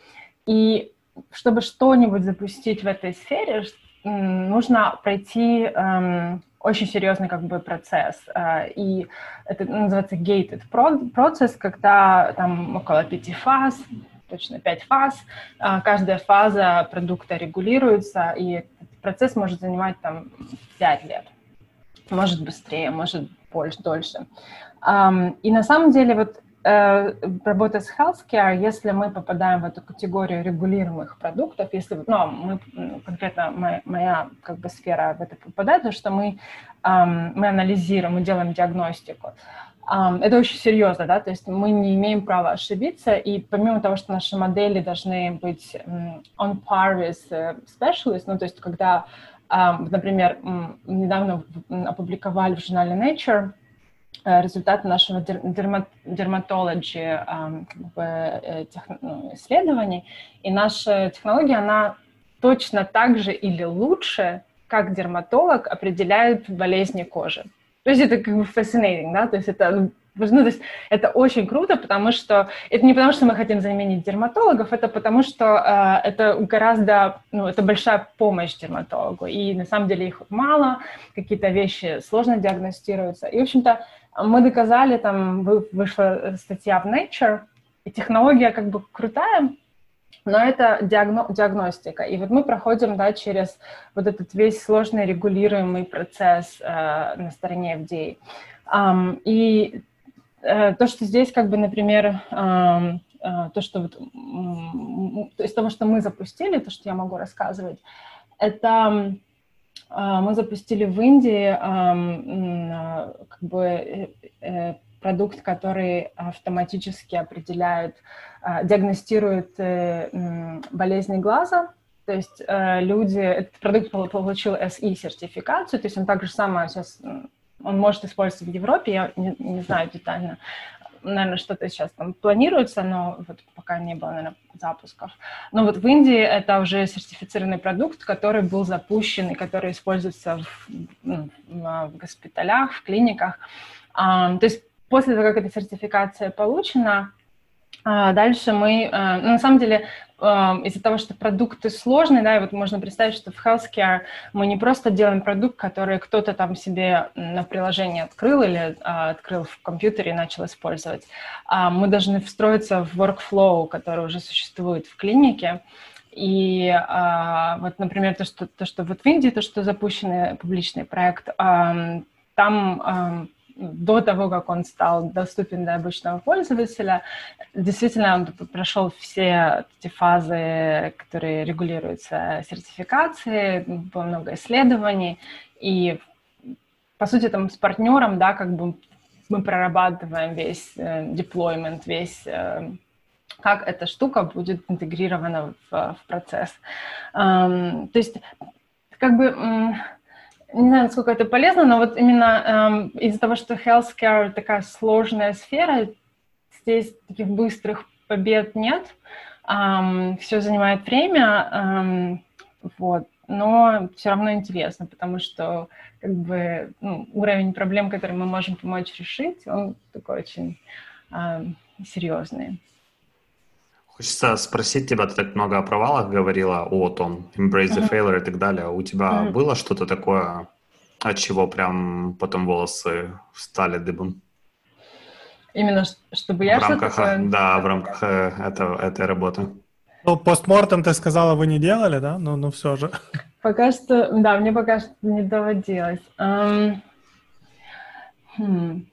и чтобы что-нибудь запустить в этой сфере, нужно пройти эм, очень серьезный как бы процесс. Э, и это называется gated процесс, когда там около пяти фаз, точно пять фаз. Э, каждая фаза продукта регулируется, и этот процесс может занимать там пять лет. Может быстрее, может больше, дольше. Um, и на самом деле вот работа с healthcare, если мы попадаем в эту категорию регулируемых продуктов, если ну, мы конкретно моя, моя как бы сфера в это попадает, то что мы мы анализируем, мы делаем диагностику. Это очень серьезно, да, то есть мы не имеем права ошибиться, и помимо того, что наши модели должны быть on par with э, specialists, ну, то есть когда, например, недавно опубликовали в журнале Nature Э, результаты нашего дерматологии как бы, э, ну, исследований. И наша технология, она точно так же или лучше, как дерматолог определяет болезни кожи. То есть это как бы fascinating, да, то есть это ну, то есть это очень круто, потому что это не потому, что мы хотим заменить дерматологов, это потому, что э, это гораздо, ну, это большая помощь дерматологу, и на самом деле их мало, какие-то вещи сложно диагностируются. И, в общем-то, мы доказали, там вышла статья в Nature, и технология как бы крутая, но это диагно диагностика. И вот мы проходим да, через вот этот весь сложный регулируемый процесс э, на стороне FDA. Um, и э, то, что здесь, как бы, например, э, э, то, что вот, из того, что мы запустили, то, что я могу рассказывать, это мы запустили в Индии как бы э, э, продукт, который автоматически определяет, диагностирует болезни глаза, то есть люди, этот продукт получил SE-сертификацию, то есть он также самое сейчас, он может использоваться в Европе, я не, не знаю детально, наверное, что-то сейчас там планируется, но вот пока не было, наверное, запусков. Но вот в Индии это уже сертифицированный продукт, который был запущен и который используется в, ну, в госпиталях, в клиниках. А, то есть после того, как эта сертификация получена, а, дальше мы, а, ну, на самом деле, из-за того, что продукты сложные, да, и вот можно представить, что в healthcare мы не просто делаем продукт, который кто-то там себе на приложении открыл или а, открыл в компьютере и начал использовать, а мы должны встроиться в workflow, который уже существует в клинике, и а, вот, например, то что, то, что вот в Индии, то, что запущенный публичный проект, а, там до того, как он стал доступен для обычного пользователя, действительно он прошел все эти фазы, которые регулируются сертификацией, было много исследований, и по сути там с партнером, да, как бы мы прорабатываем весь э, deployment, весь э, как эта штука будет интегрирована в, в процесс. Эм, то есть как бы не знаю, насколько это полезно, но вот именно эм, из-за того, что healthcare такая сложная сфера, здесь таких быстрых побед нет, эм, все занимает время, эм, вот, но все равно интересно, потому что как бы ну, уровень проблем, которые мы можем помочь решить, он такой очень эм, серьезный. Хочется спросить тебя, ты так много о провалах говорила, о том, embrace the failure и так далее. У тебя mm-hmm. было что-то такое, от чего прям потом волосы стали дыбом? Именно чтобы я в рамках, что-то... Да, в рамках э, этого, этой работы. Ну, постмортем ты сказала, вы не делали, да? Ну, ну все же. Пока что, да, мне пока что не доводилось. Um, хм.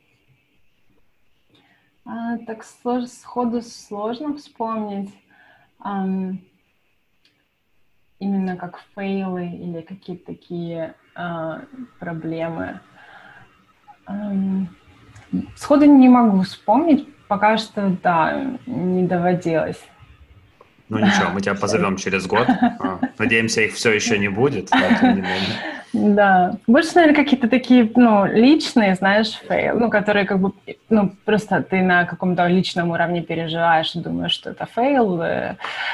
А, так слож, сходу сложно вспомнить um, именно как фейлы или какие-то такие uh, проблемы. Um, сходу не могу вспомнить, пока что, да, не доводилось. Ну ничего, мы тебя позовем через год. А, надеемся, их все еще не будет. Да. Больше, наверное, какие-то такие, ну, личные, знаешь, fail, ну, которые как бы, ну, просто ты на каком-то личном уровне переживаешь и думаешь, что это fail,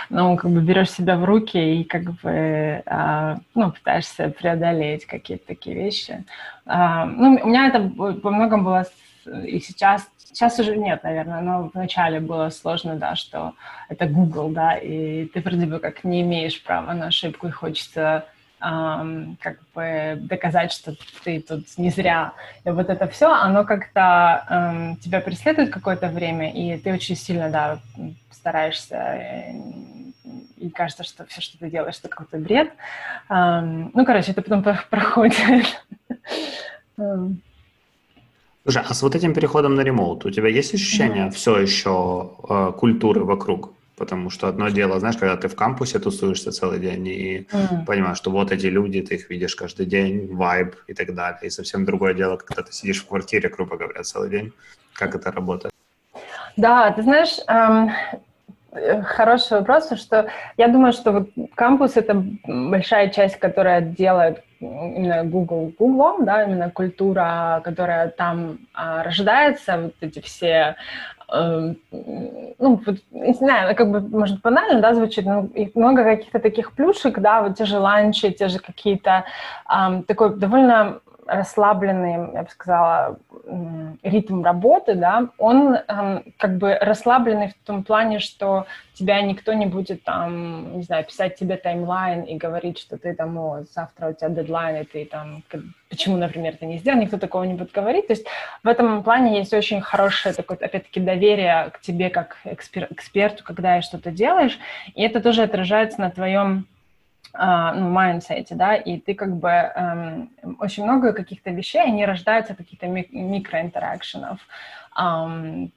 но как бы берешь себя в руки и как бы, а, ну, пытаешься преодолеть какие-то такие вещи. А, ну, у меня это во многом было и сейчас, сейчас уже нет, наверное, но вначале было сложно, да, что это Google, да, и ты вроде бы как не имеешь права на ошибку, и хочется Um, как бы доказать, что ты тут не зря. И вот это все, оно как-то um, тебя преследует какое-то время, и ты очень сильно, да, стараешься, и кажется, что все, что ты делаешь, это какой-то бред. Um, ну, короче, это потом проходит. Слушай, а с вот этим переходом на ремоут у тебя есть ощущение mm-hmm. все еще э, культуры вокруг? Потому что одно дело, знаешь, когда ты в кампусе тусуешься целый день и mm-hmm. понимаешь, что вот эти люди, ты их видишь каждый день, вайб и так далее. И совсем другое дело, когда ты сидишь в квартире, грубо говоря, целый день. Как это работает? Да, ты знаешь, эм, хороший вопрос, что я думаю, что вот кампус — это большая часть, которая делает именно Google Google, да, именно культура, которая там а, рождается, вот эти все э, ну, вот, не знаю, как бы, может, банально, да, звучит, но много каких-то таких плюшек, да, вот те же ланчи, те же какие-то, э, такой довольно расслабленный, я бы сказала, ритм работы, да, он эм, как бы расслабленный в том плане, что тебя никто не будет там, не знаю, писать тебе таймлайн и говорить, что ты там, о, завтра у тебя дедлайн, и ты там, почему, например, ты не сделал, никто такого не будет говорить. То есть в этом плане есть очень хорошее такое, опять-таки, доверие к тебе как экспер- эксперту, когда что-то делаешь, и это тоже отражается на твоем ну, mindset е, да, и ты как бы эм, очень много каких-то вещей, они рождаются каких-то ми- micro interaction ов. Um,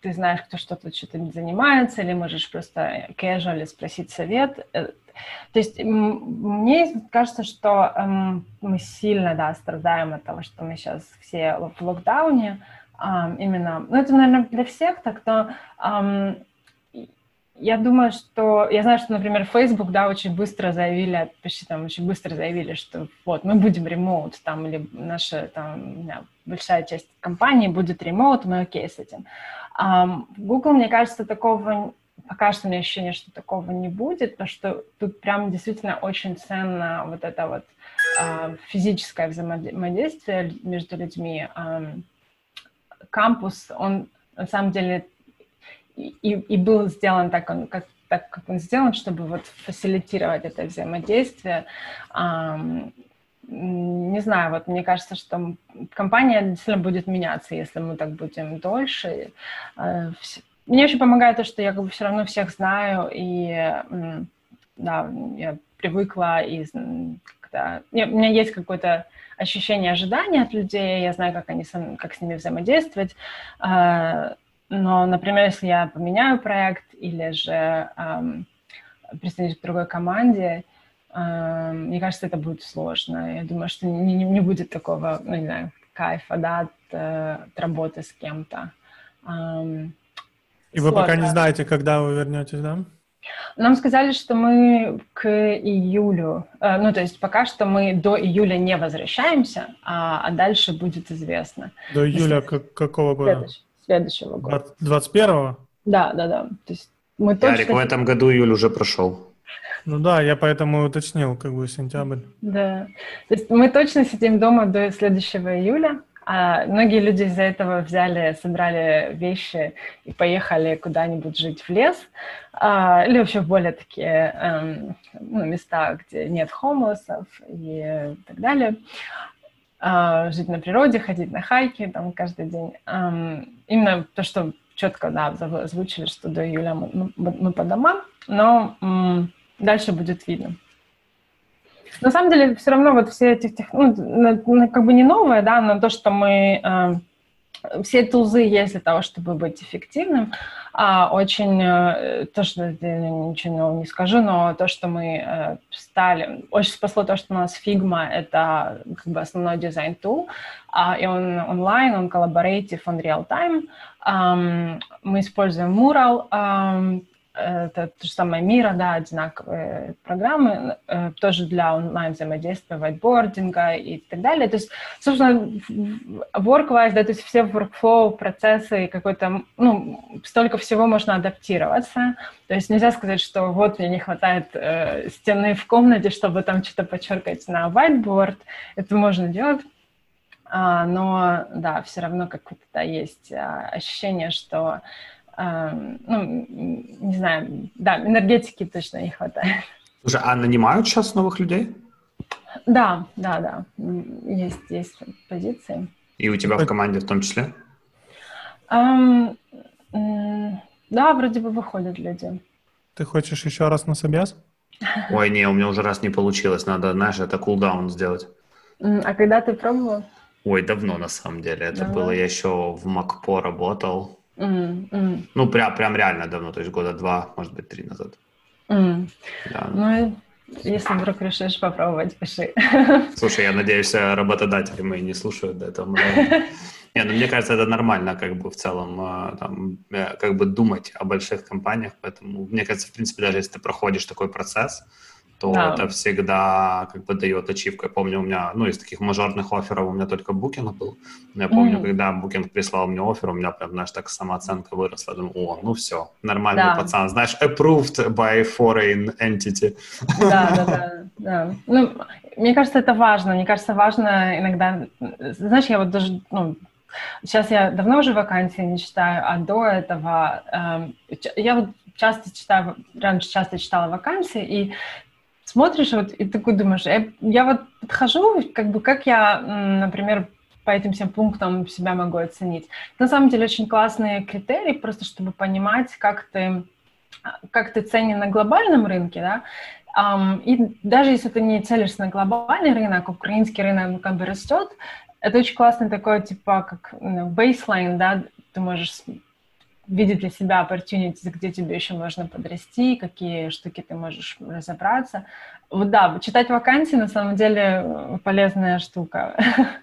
ты знаешь, кто что-то что-то занимается, или можешь просто casually спросить совет. Э, то есть мне кажется, что эм, мы сильно, да, страдаем от того, что мы сейчас все в локдауне, именно, ну это, наверное, для всех так, но я думаю, что, я знаю, что, например, Facebook, да, очень быстро заявили, почти там очень быстро заявили, что вот, мы будем ремоут, там, или наша, там, знаю, большая часть компании будет ремоут, мы окей с этим. Um, Google, мне кажется, такого, пока что у меня ощущение, что такого не будет, потому что тут прям действительно очень ценно вот это вот uh, физическое взаимодействие между людьми. Um, кампус, он на самом деле и, и был сделан так, он, как, так, как он сделан, чтобы вот фасилитировать это взаимодействие. Um, не знаю, вот мне кажется, что компания действительно будет меняться, если мы так будем дольше. Uh, мне очень помогает то, что я как бы все равно всех знаю, и да, я привыкла, и когда... у меня есть какое-то ощущение ожидания от людей, я знаю, как, они, как с ними взаимодействовать, uh, но, например, если я поменяю проект или же эм, присоединюсь к другой команде, эм, мне кажется, это будет сложно. Я думаю, что не, не, не будет такого, ну, не знаю, кайфа, да, от, э, от работы с кем-то. Эм, И вы пока не знаете, когда вы вернетесь, да? Нам сказали, что мы к июлю, э, ну, то есть пока что мы до июля не возвращаемся, а, а дальше будет известно. До июля как, какого года? Следующий следующего года. 21-го? Да, да, да. То есть мы точно... Ярик, в этом году июль уже прошел. Ну да, я поэтому уточнил, как бы сентябрь. Да. То есть мы точно сидим дома до следующего июля. А многие люди из-за этого взяли, собрали вещи и поехали куда-нибудь жить в лес а, или вообще в более такие эм, ну, места, где нет хомосов и так далее. А, жить на природе, ходить на hike и там каждый день. Именно то, что четко, да, озвучили, что до июля мы, мы по домам, но дальше будет видно. На самом деле, все равно вот все эти, ну, как бы не новое, да, но то, что мы а, все tools ы есть для того, чтобы быть эффективным. А очень, э, то, что ничего нового не скажу, но то, что мы э, стали, очень спасло то, что у нас Figma — это как бы основной дизайн- tool, а, и он онлайн, он коллаборатив, он real-time. Мы используем Mural, это то же самое Мира, да, одинаковые программы, э, тоже для онлайн-взаимодействия, вайтбординга и так далее. То есть, собственно, work-wise, да, то есть все workflow, процессы и какой-то, ну, столько всего можно адаптироваться. То есть нельзя сказать, что вот мне не хватает э, стены в комнате, чтобы там что-то подчеркать на whiteboard. Это можно делать. А, но, да, все равно как-то есть а, ощущение, что ну, не знаю, да, энергетики точно не хватает. Слушай, а нанимают сейчас новых людей? Да, да, да, есть, есть позиции. И у тебя в команде в том числе? Um, да, вроде бы выходят люди. Ты хочешь еще раз на собес? Ой, не, у меня уже раз не получилось. Надо, знаешь, это кулдаун сделать. А когда ты пробовал? Ой, давно на самом деле. Это давно. было, я еще в МакПо работал. Mm, mm. Ну, прям, прям реально давно, то есть года два, может быть, три назад. Mm. Да. Ну, если вдруг решишь попробовать, пиши. Слушай, я надеюсь, работодатели мои не слушают до этого. Не, ну мне кажется, это нормально, как бы в целом, а, там, э, как бы думать о больших компаниях, поэтому мне кажется, в принципе, даже если ты проходишь такой процесс, то да. это всегда как бы дает ачивку. Я помню, у меня, ну, из таких мажорных офферов у меня только Booking был. Я помню, mm. когда Booking прислал мне оффер, у меня прям, знаешь, так самооценка выросла. Думаю, о, ну все, нормальный да. пацан. Знаешь, approved by foreign entity. Да, да, да. да. Ну, мне кажется, это важно. Мне кажется, важно иногда... Знаешь, я вот даже, ну, Сейчас я давно уже вакансии не читаю, а до этого э, я вот часто читаю, раньше часто читала вакансии, и смотришь вот, и такой думаешь, я, я вот подхожу, как бы как я, например, по этим всем пунктам себя могу оценить. На самом деле очень классные критерии, просто чтобы понимать, как ты, как ты ценен на глобальном рынке, да, Um, и даже если ты не целишься на глобальный рынок, украинский рынок ну, как бы растет, это очень классный такой, типа, как ну, baseline, да, ты можешь видеть для себя opportunities, где тебе еще можно подрасти, какие штуки ты можешь разобраться. Вот да, читать вакансии на самом деле полезная штука.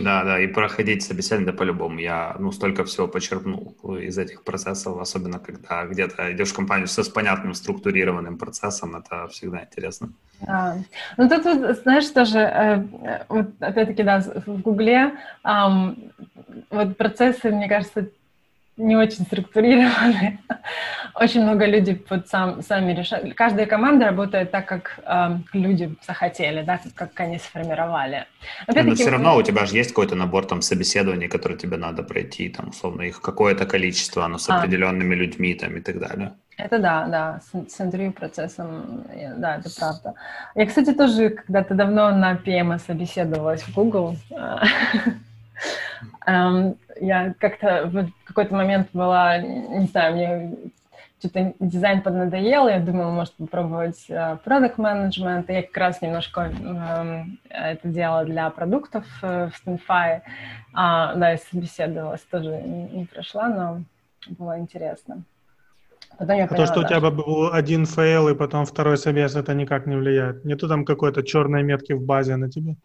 Да, да, и проходить собеседование да, по-любому. Я ну, столько всего почерпнул из этих процессов, особенно когда где-то идешь в компанию все с понятным структурированным процессом, это всегда интересно. А, ну тут, вот, знаешь, тоже, э, вот опять-таки, да, в Гугле эм, вот процессы, мне кажется, не очень структурированы. Очень много людей вот сам, сами решают. Каждая команда работает так, как э, люди захотели, да, как, они сформировали. Но все равно у тебя же есть какой-то набор там собеседований, которые тебе надо пройти, там, условно, их какое-то количество, оно с а. определенными людьми там и так далее. Это да, да, с, с интервью процессом, да, это правда. Я, кстати, тоже когда-то давно на PM собеседовалась в Google. Эм, я как-то в какой-то момент была, не знаю, мне что-то дизайн поднадоел, я думала, может, попробовать продукт uh, менеджмент. Я как раз немножко uh, это делала для продуктов uh, в Stanfy. Uh, да, я собеседовалась, тоже не, не прошла, но было интересно. Потом я а поняла, то, что да, у тебя был один fail и потом второй собес, это никак не влияет? Нету там какой-то черной метки в базе на тебе?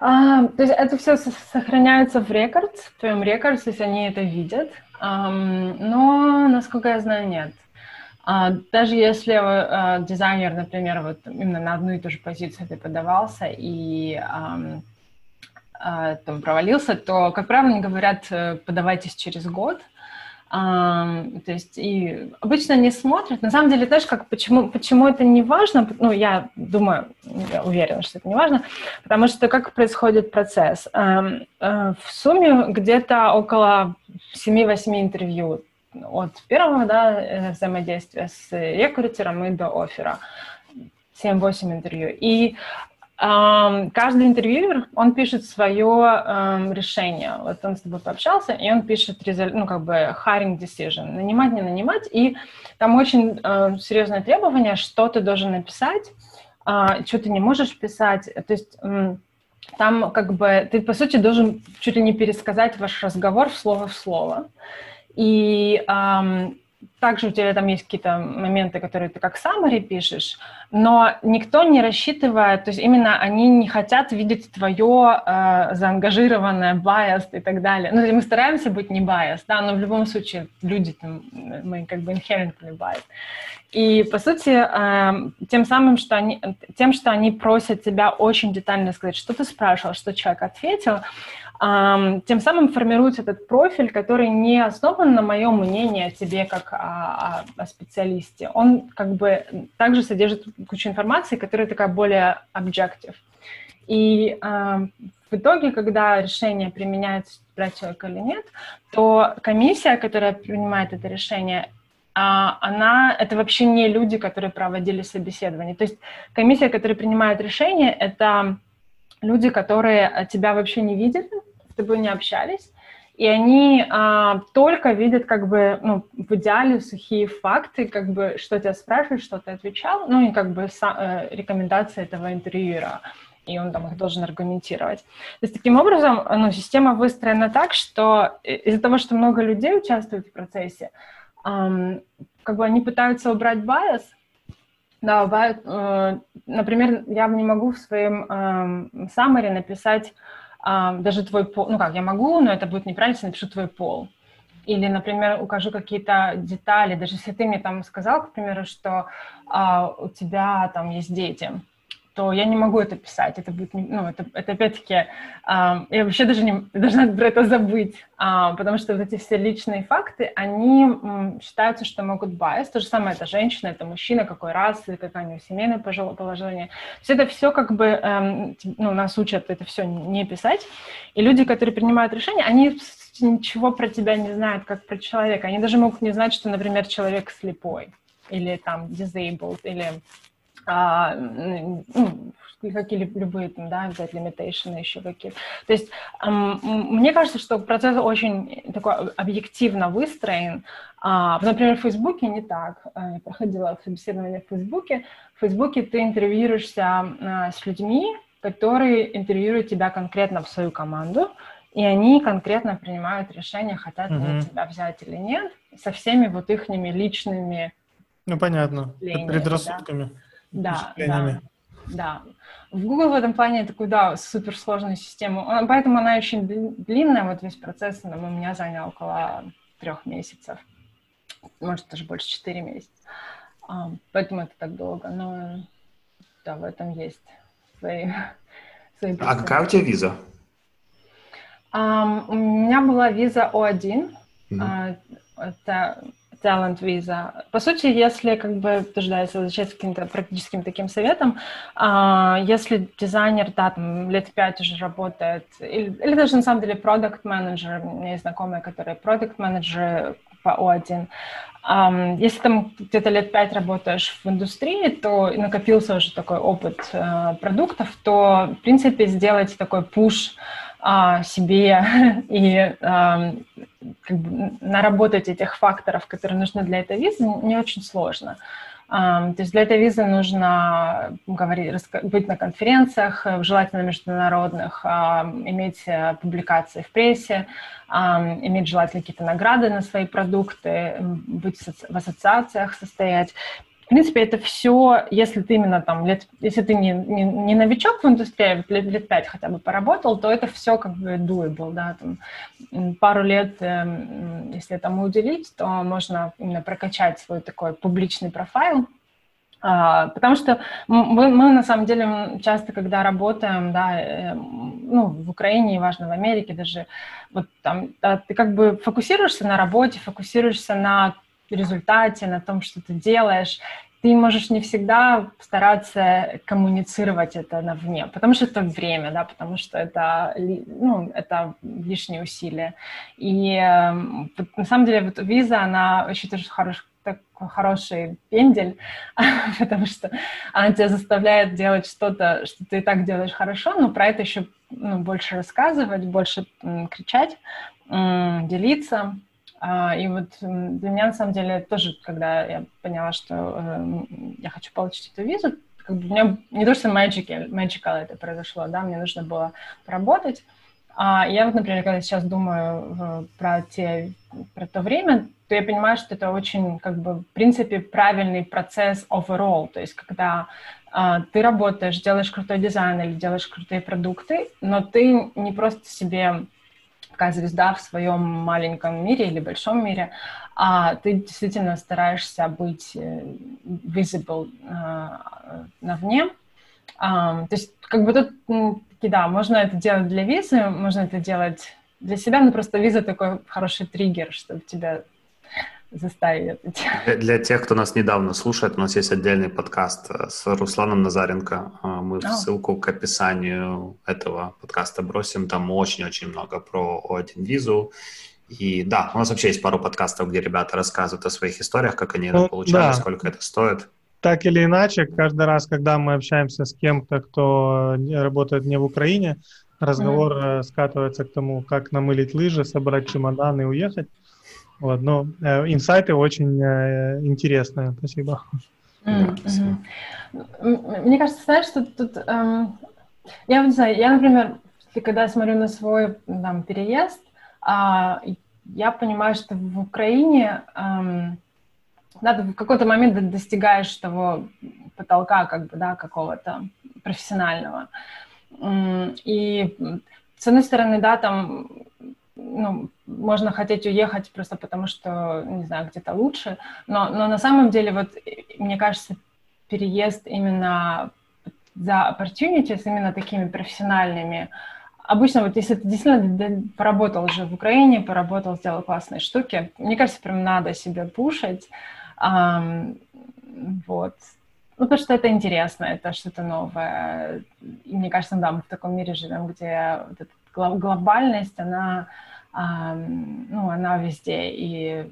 А, то есть это все сохраняется в рекорд, в твоем рекорд, то есть они это видят, а, но, насколько я знаю, нет. А, даже если а, дизайнер, например, вот именно на одну и ту же позицию ты подавался и а, а, там провалился, то, как правило, они говорят, э, подавайтесь через год, то есть и обычно не смотрят. На самом деле, знаешь, как почему, почему это не важно? Ну, я думаю, я уверена, что это не важно, потому что как происходит процесс? Э, в сумме где-то около 7-8 интервью от первого да, э, взаимодействия с рекрутером и до оффера. 7-8 интервью. И Каждый интервьюер, он пишет свое решение. Вот он с тобой пообщался, и он пишет, ну, как бы, hiring decision, нанимать, не нанимать. И там очень серьезное требование, что ты должен написать, а, что ты не можешь писать. То есть там, как бы, ты, по сути, должен чуть ли не пересказать ваш разговор в слово в слово. И также у тебя там есть какие-то моменты, которые ты как summary пишешь, но никто не рассчитывает, то есть именно они не хотят видеть твое э, заангажированное, bias и так далее. Ну, мы стараемся быть не bias, да, но в любом случае люди, там, мы как бы inherently bias. И, по сути, э, тем самым, что они, тем, что они просят тебя очень детально сказать, что ты спрашивал, что человек ответил, тем самым формируется этот профиль, который не основан на моем мнении о тебе как о, о, специалисте. Он как бы также содержит кучу информации, которая такая более объектив. И в итоге, когда решение применяется, брать человека или нет, то комиссия, которая принимает это решение, а, она, это вообще не люди, которые проводили собеседование. То есть комиссия, которая принимает решение, это люди, которые тебя вообще не видели, тобой не общались, и они а, только видят как бы, ну, в идеале сухие факты, как бы, что тебя спрашивают, что ты отвечал, ну, и как бы са, э, рекомендации этого интервьюера, и он там их должен аргументировать. То есть таким образом, ну, система выстроена так, что из-за того, что много людей участвуют в процессе, эм, как бы они пытаются убрать bias, да, bias, э, например, я не могу в своем э, summary написать даже твой пол, ну как, я могу, но это будет неправильно, напишу твой пол. Или, например, укажу какие-то детали, даже если ты мне там сказал, к примеру, что а, у тебя там есть дети, то я не могу это писать. Это будет, ну, это, это опять-таки, э, я вообще даже не должна про это забыть, э, потому что вот эти все личные факты, они э, считаются, что могут байс. То же самое, это женщина, это мужчина, какой расы, какое у него семейное положение. То есть это все как бы, э, ну, нас учат это все не писать. И люди, которые принимают решения, они ничего про тебя не знают, как про человека. Они даже могут не знать, что, например, человек слепой или там disabled, или а, ну, какие любые там, да, взять limitation еще какие-то. То есть эм, мне кажется, что процесс очень такой объективно выстроен. А, например, в Фейсбуке не так. Э, я проходила собеседование в Фейсбуке. В Фейсбуке ты интервьюируешься а, с людьми, которые интервьюируют тебя конкретно в свою команду, и они конкретно принимают решение, хотят mm-hmm. они тебя взять или нет, со всеми вот их личными ну, понятно, предрассудками. Да? Да, да. да. В Google в этом плане такую, да, суперсложную систему. Поэтому она очень длинная, вот весь процесс у меня занял около трех месяцев. Может, даже больше четыре месяца. А, поэтому это так долго. Но да, в этом есть свои, свои А какая у тебя виза? Um, у меня была виза О1. Mm-hmm. Uh, это talent виза. По сути, если как бы тоже да, если возвращаться каким-то практическим таким советам, а, если дизайнер, да, там лет пять уже работает, или, или даже на самом деле продукт менеджер есть знакомые, которые продукт менеджеры по О1, Um, если там где-то лет пять работаешь в индустрии, то накопился уже такой опыт uh, продуктов, то, в принципе, сделать такой пуш uh, себе и uh, как бы наработать этих факторов, которые нужны для этой визы, не очень сложно. То есть для этой визы нужно говорить, быть на конференциях, желательно международных, иметь э, публикации в прессе, иметь желательно какие-то награды на свои продукты, быть в ассоциациях состоять принципе, это все, если ты именно там лет, если ты не, не, не новичок в индустрии, лет, лет пять хотя бы поработал, то это все как бы doable, да, там пару лет, э, если этому уделить, то можно именно прокачать свой такой публичный профайл, а, потому что мы, мы на самом деле часто, когда работаем, да, э, ну, в Украине, важно в Америке даже, вот там, да, ты как бы фокусируешься на работе, фокусируешься на результате, на том, что ты делаешь, ты можешь не всегда стараться коммуницировать это навне, потому что это время, да, потому что это, ну, это лишние усилия. И э, на самом деле вот виза, она очень тоже хорош, такой хороший пендель, потому что она тебя заставляет делать что-то, что ты и так делаешь хорошо, но про это еще ну, больше рассказывать, больше кричать, делиться. А, и вот для меня, на самом деле, тоже, когда я поняла, что э, я хочу получить эту визу, как бы у меня не то, что magical, magical это произошло, да, мне нужно было поработать. А я вот, например, когда сейчас думаю э, про, те, про то время, то я понимаю, что это очень, как бы, в принципе, правильный процесс overall, то есть когда а, ты работаешь, делаешь крутой дизайн или делаешь крутые продукты, но ты не просто себе такая звезда в своем маленьком мире или большом мире, а ты действительно стараешься быть э, visible э, навне. А, то есть как бы тут, да, можно это делать для визы, можно это делать для себя, но просто виза такой хороший триггер, чтобы тебя заставить Для, для тех, кто нас недавно слушает, у нас есть отдельный подкаст э, с Русланом Назаренко. Э, мы oh. ссылку к описанию этого подкаста бросим. Там очень-очень много про один визу. И да, у нас вообще есть пару подкастов, где ребята рассказывают о своих историях, как они ну, это получали, да. сколько это стоит. Так или иначе, каждый раз, когда мы общаемся с кем-то, кто работает не в Украине, разговор mm. скатывается к тому, как намылить лыжи, собрать чемодан и уехать. Вот, но э, инсайты очень э, интересные. Спасибо. Mm-hmm. Мне кажется, знаешь, что тут... Эм, я не знаю, я, например, когда смотрю на свой там, переезд, э, я понимаю, что в Украине эм, да, ты в какой-то момент достигаешь того потолка, как бы, да, какого-то профессионального. И с одной стороны, да, там ну, можно хотеть уехать просто потому, что, не знаю, где-то лучше, но, но на самом деле, вот, мне кажется, переезд именно за opportunities, именно такими профессиональными, обычно вот если ты действительно поработал уже в Украине, поработал, сделал классные штуки, мне кажется, прям надо себя пушить, um, вот, ну, потому что это интересно, это что-то новое. И мне кажется, да, мы в таком мире живем, где вот эта глобальность, она ну, она везде. И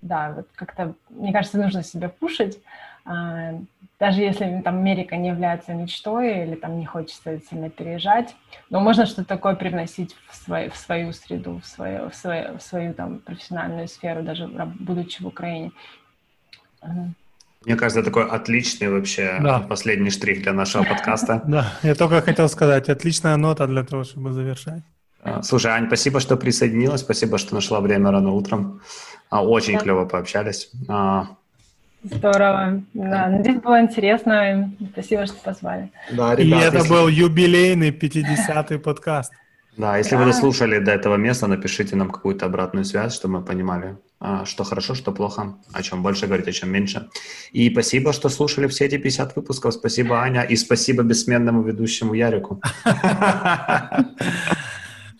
да, вот как-то, мне кажется, нужно себя пушить, а, даже если там Америка не является мечтой или там не хочется сильно переезжать, но можно что-то такое привносить в, свой, в свою среду, в свою, в, свою, в свою там профессиональную сферу, даже будучи в Украине. Мне кажется, такой отличный вообще да. последний штрих для нашего подкаста. Да, я только хотел сказать, отличная нота для того, чтобы завершать. А, слушай, Ань, спасибо, что присоединилась, спасибо, что нашла время рано утром. А, очень да. клево пообщались. А, Здорово. Да, надеюсь, было интересно. Спасибо, что позвали. Да, ребят, И это если... был юбилейный 50-й подкаст. Да, если да. вы дослушали до этого места, напишите нам какую-то обратную связь, чтобы мы понимали, что хорошо, что плохо, о чем больше говорить, о чем меньше. И спасибо, что слушали все эти 50 выпусков. Спасибо, Аня, и спасибо бессменному ведущему Ярику.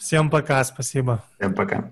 Всем пока, спасибо. Всем пока.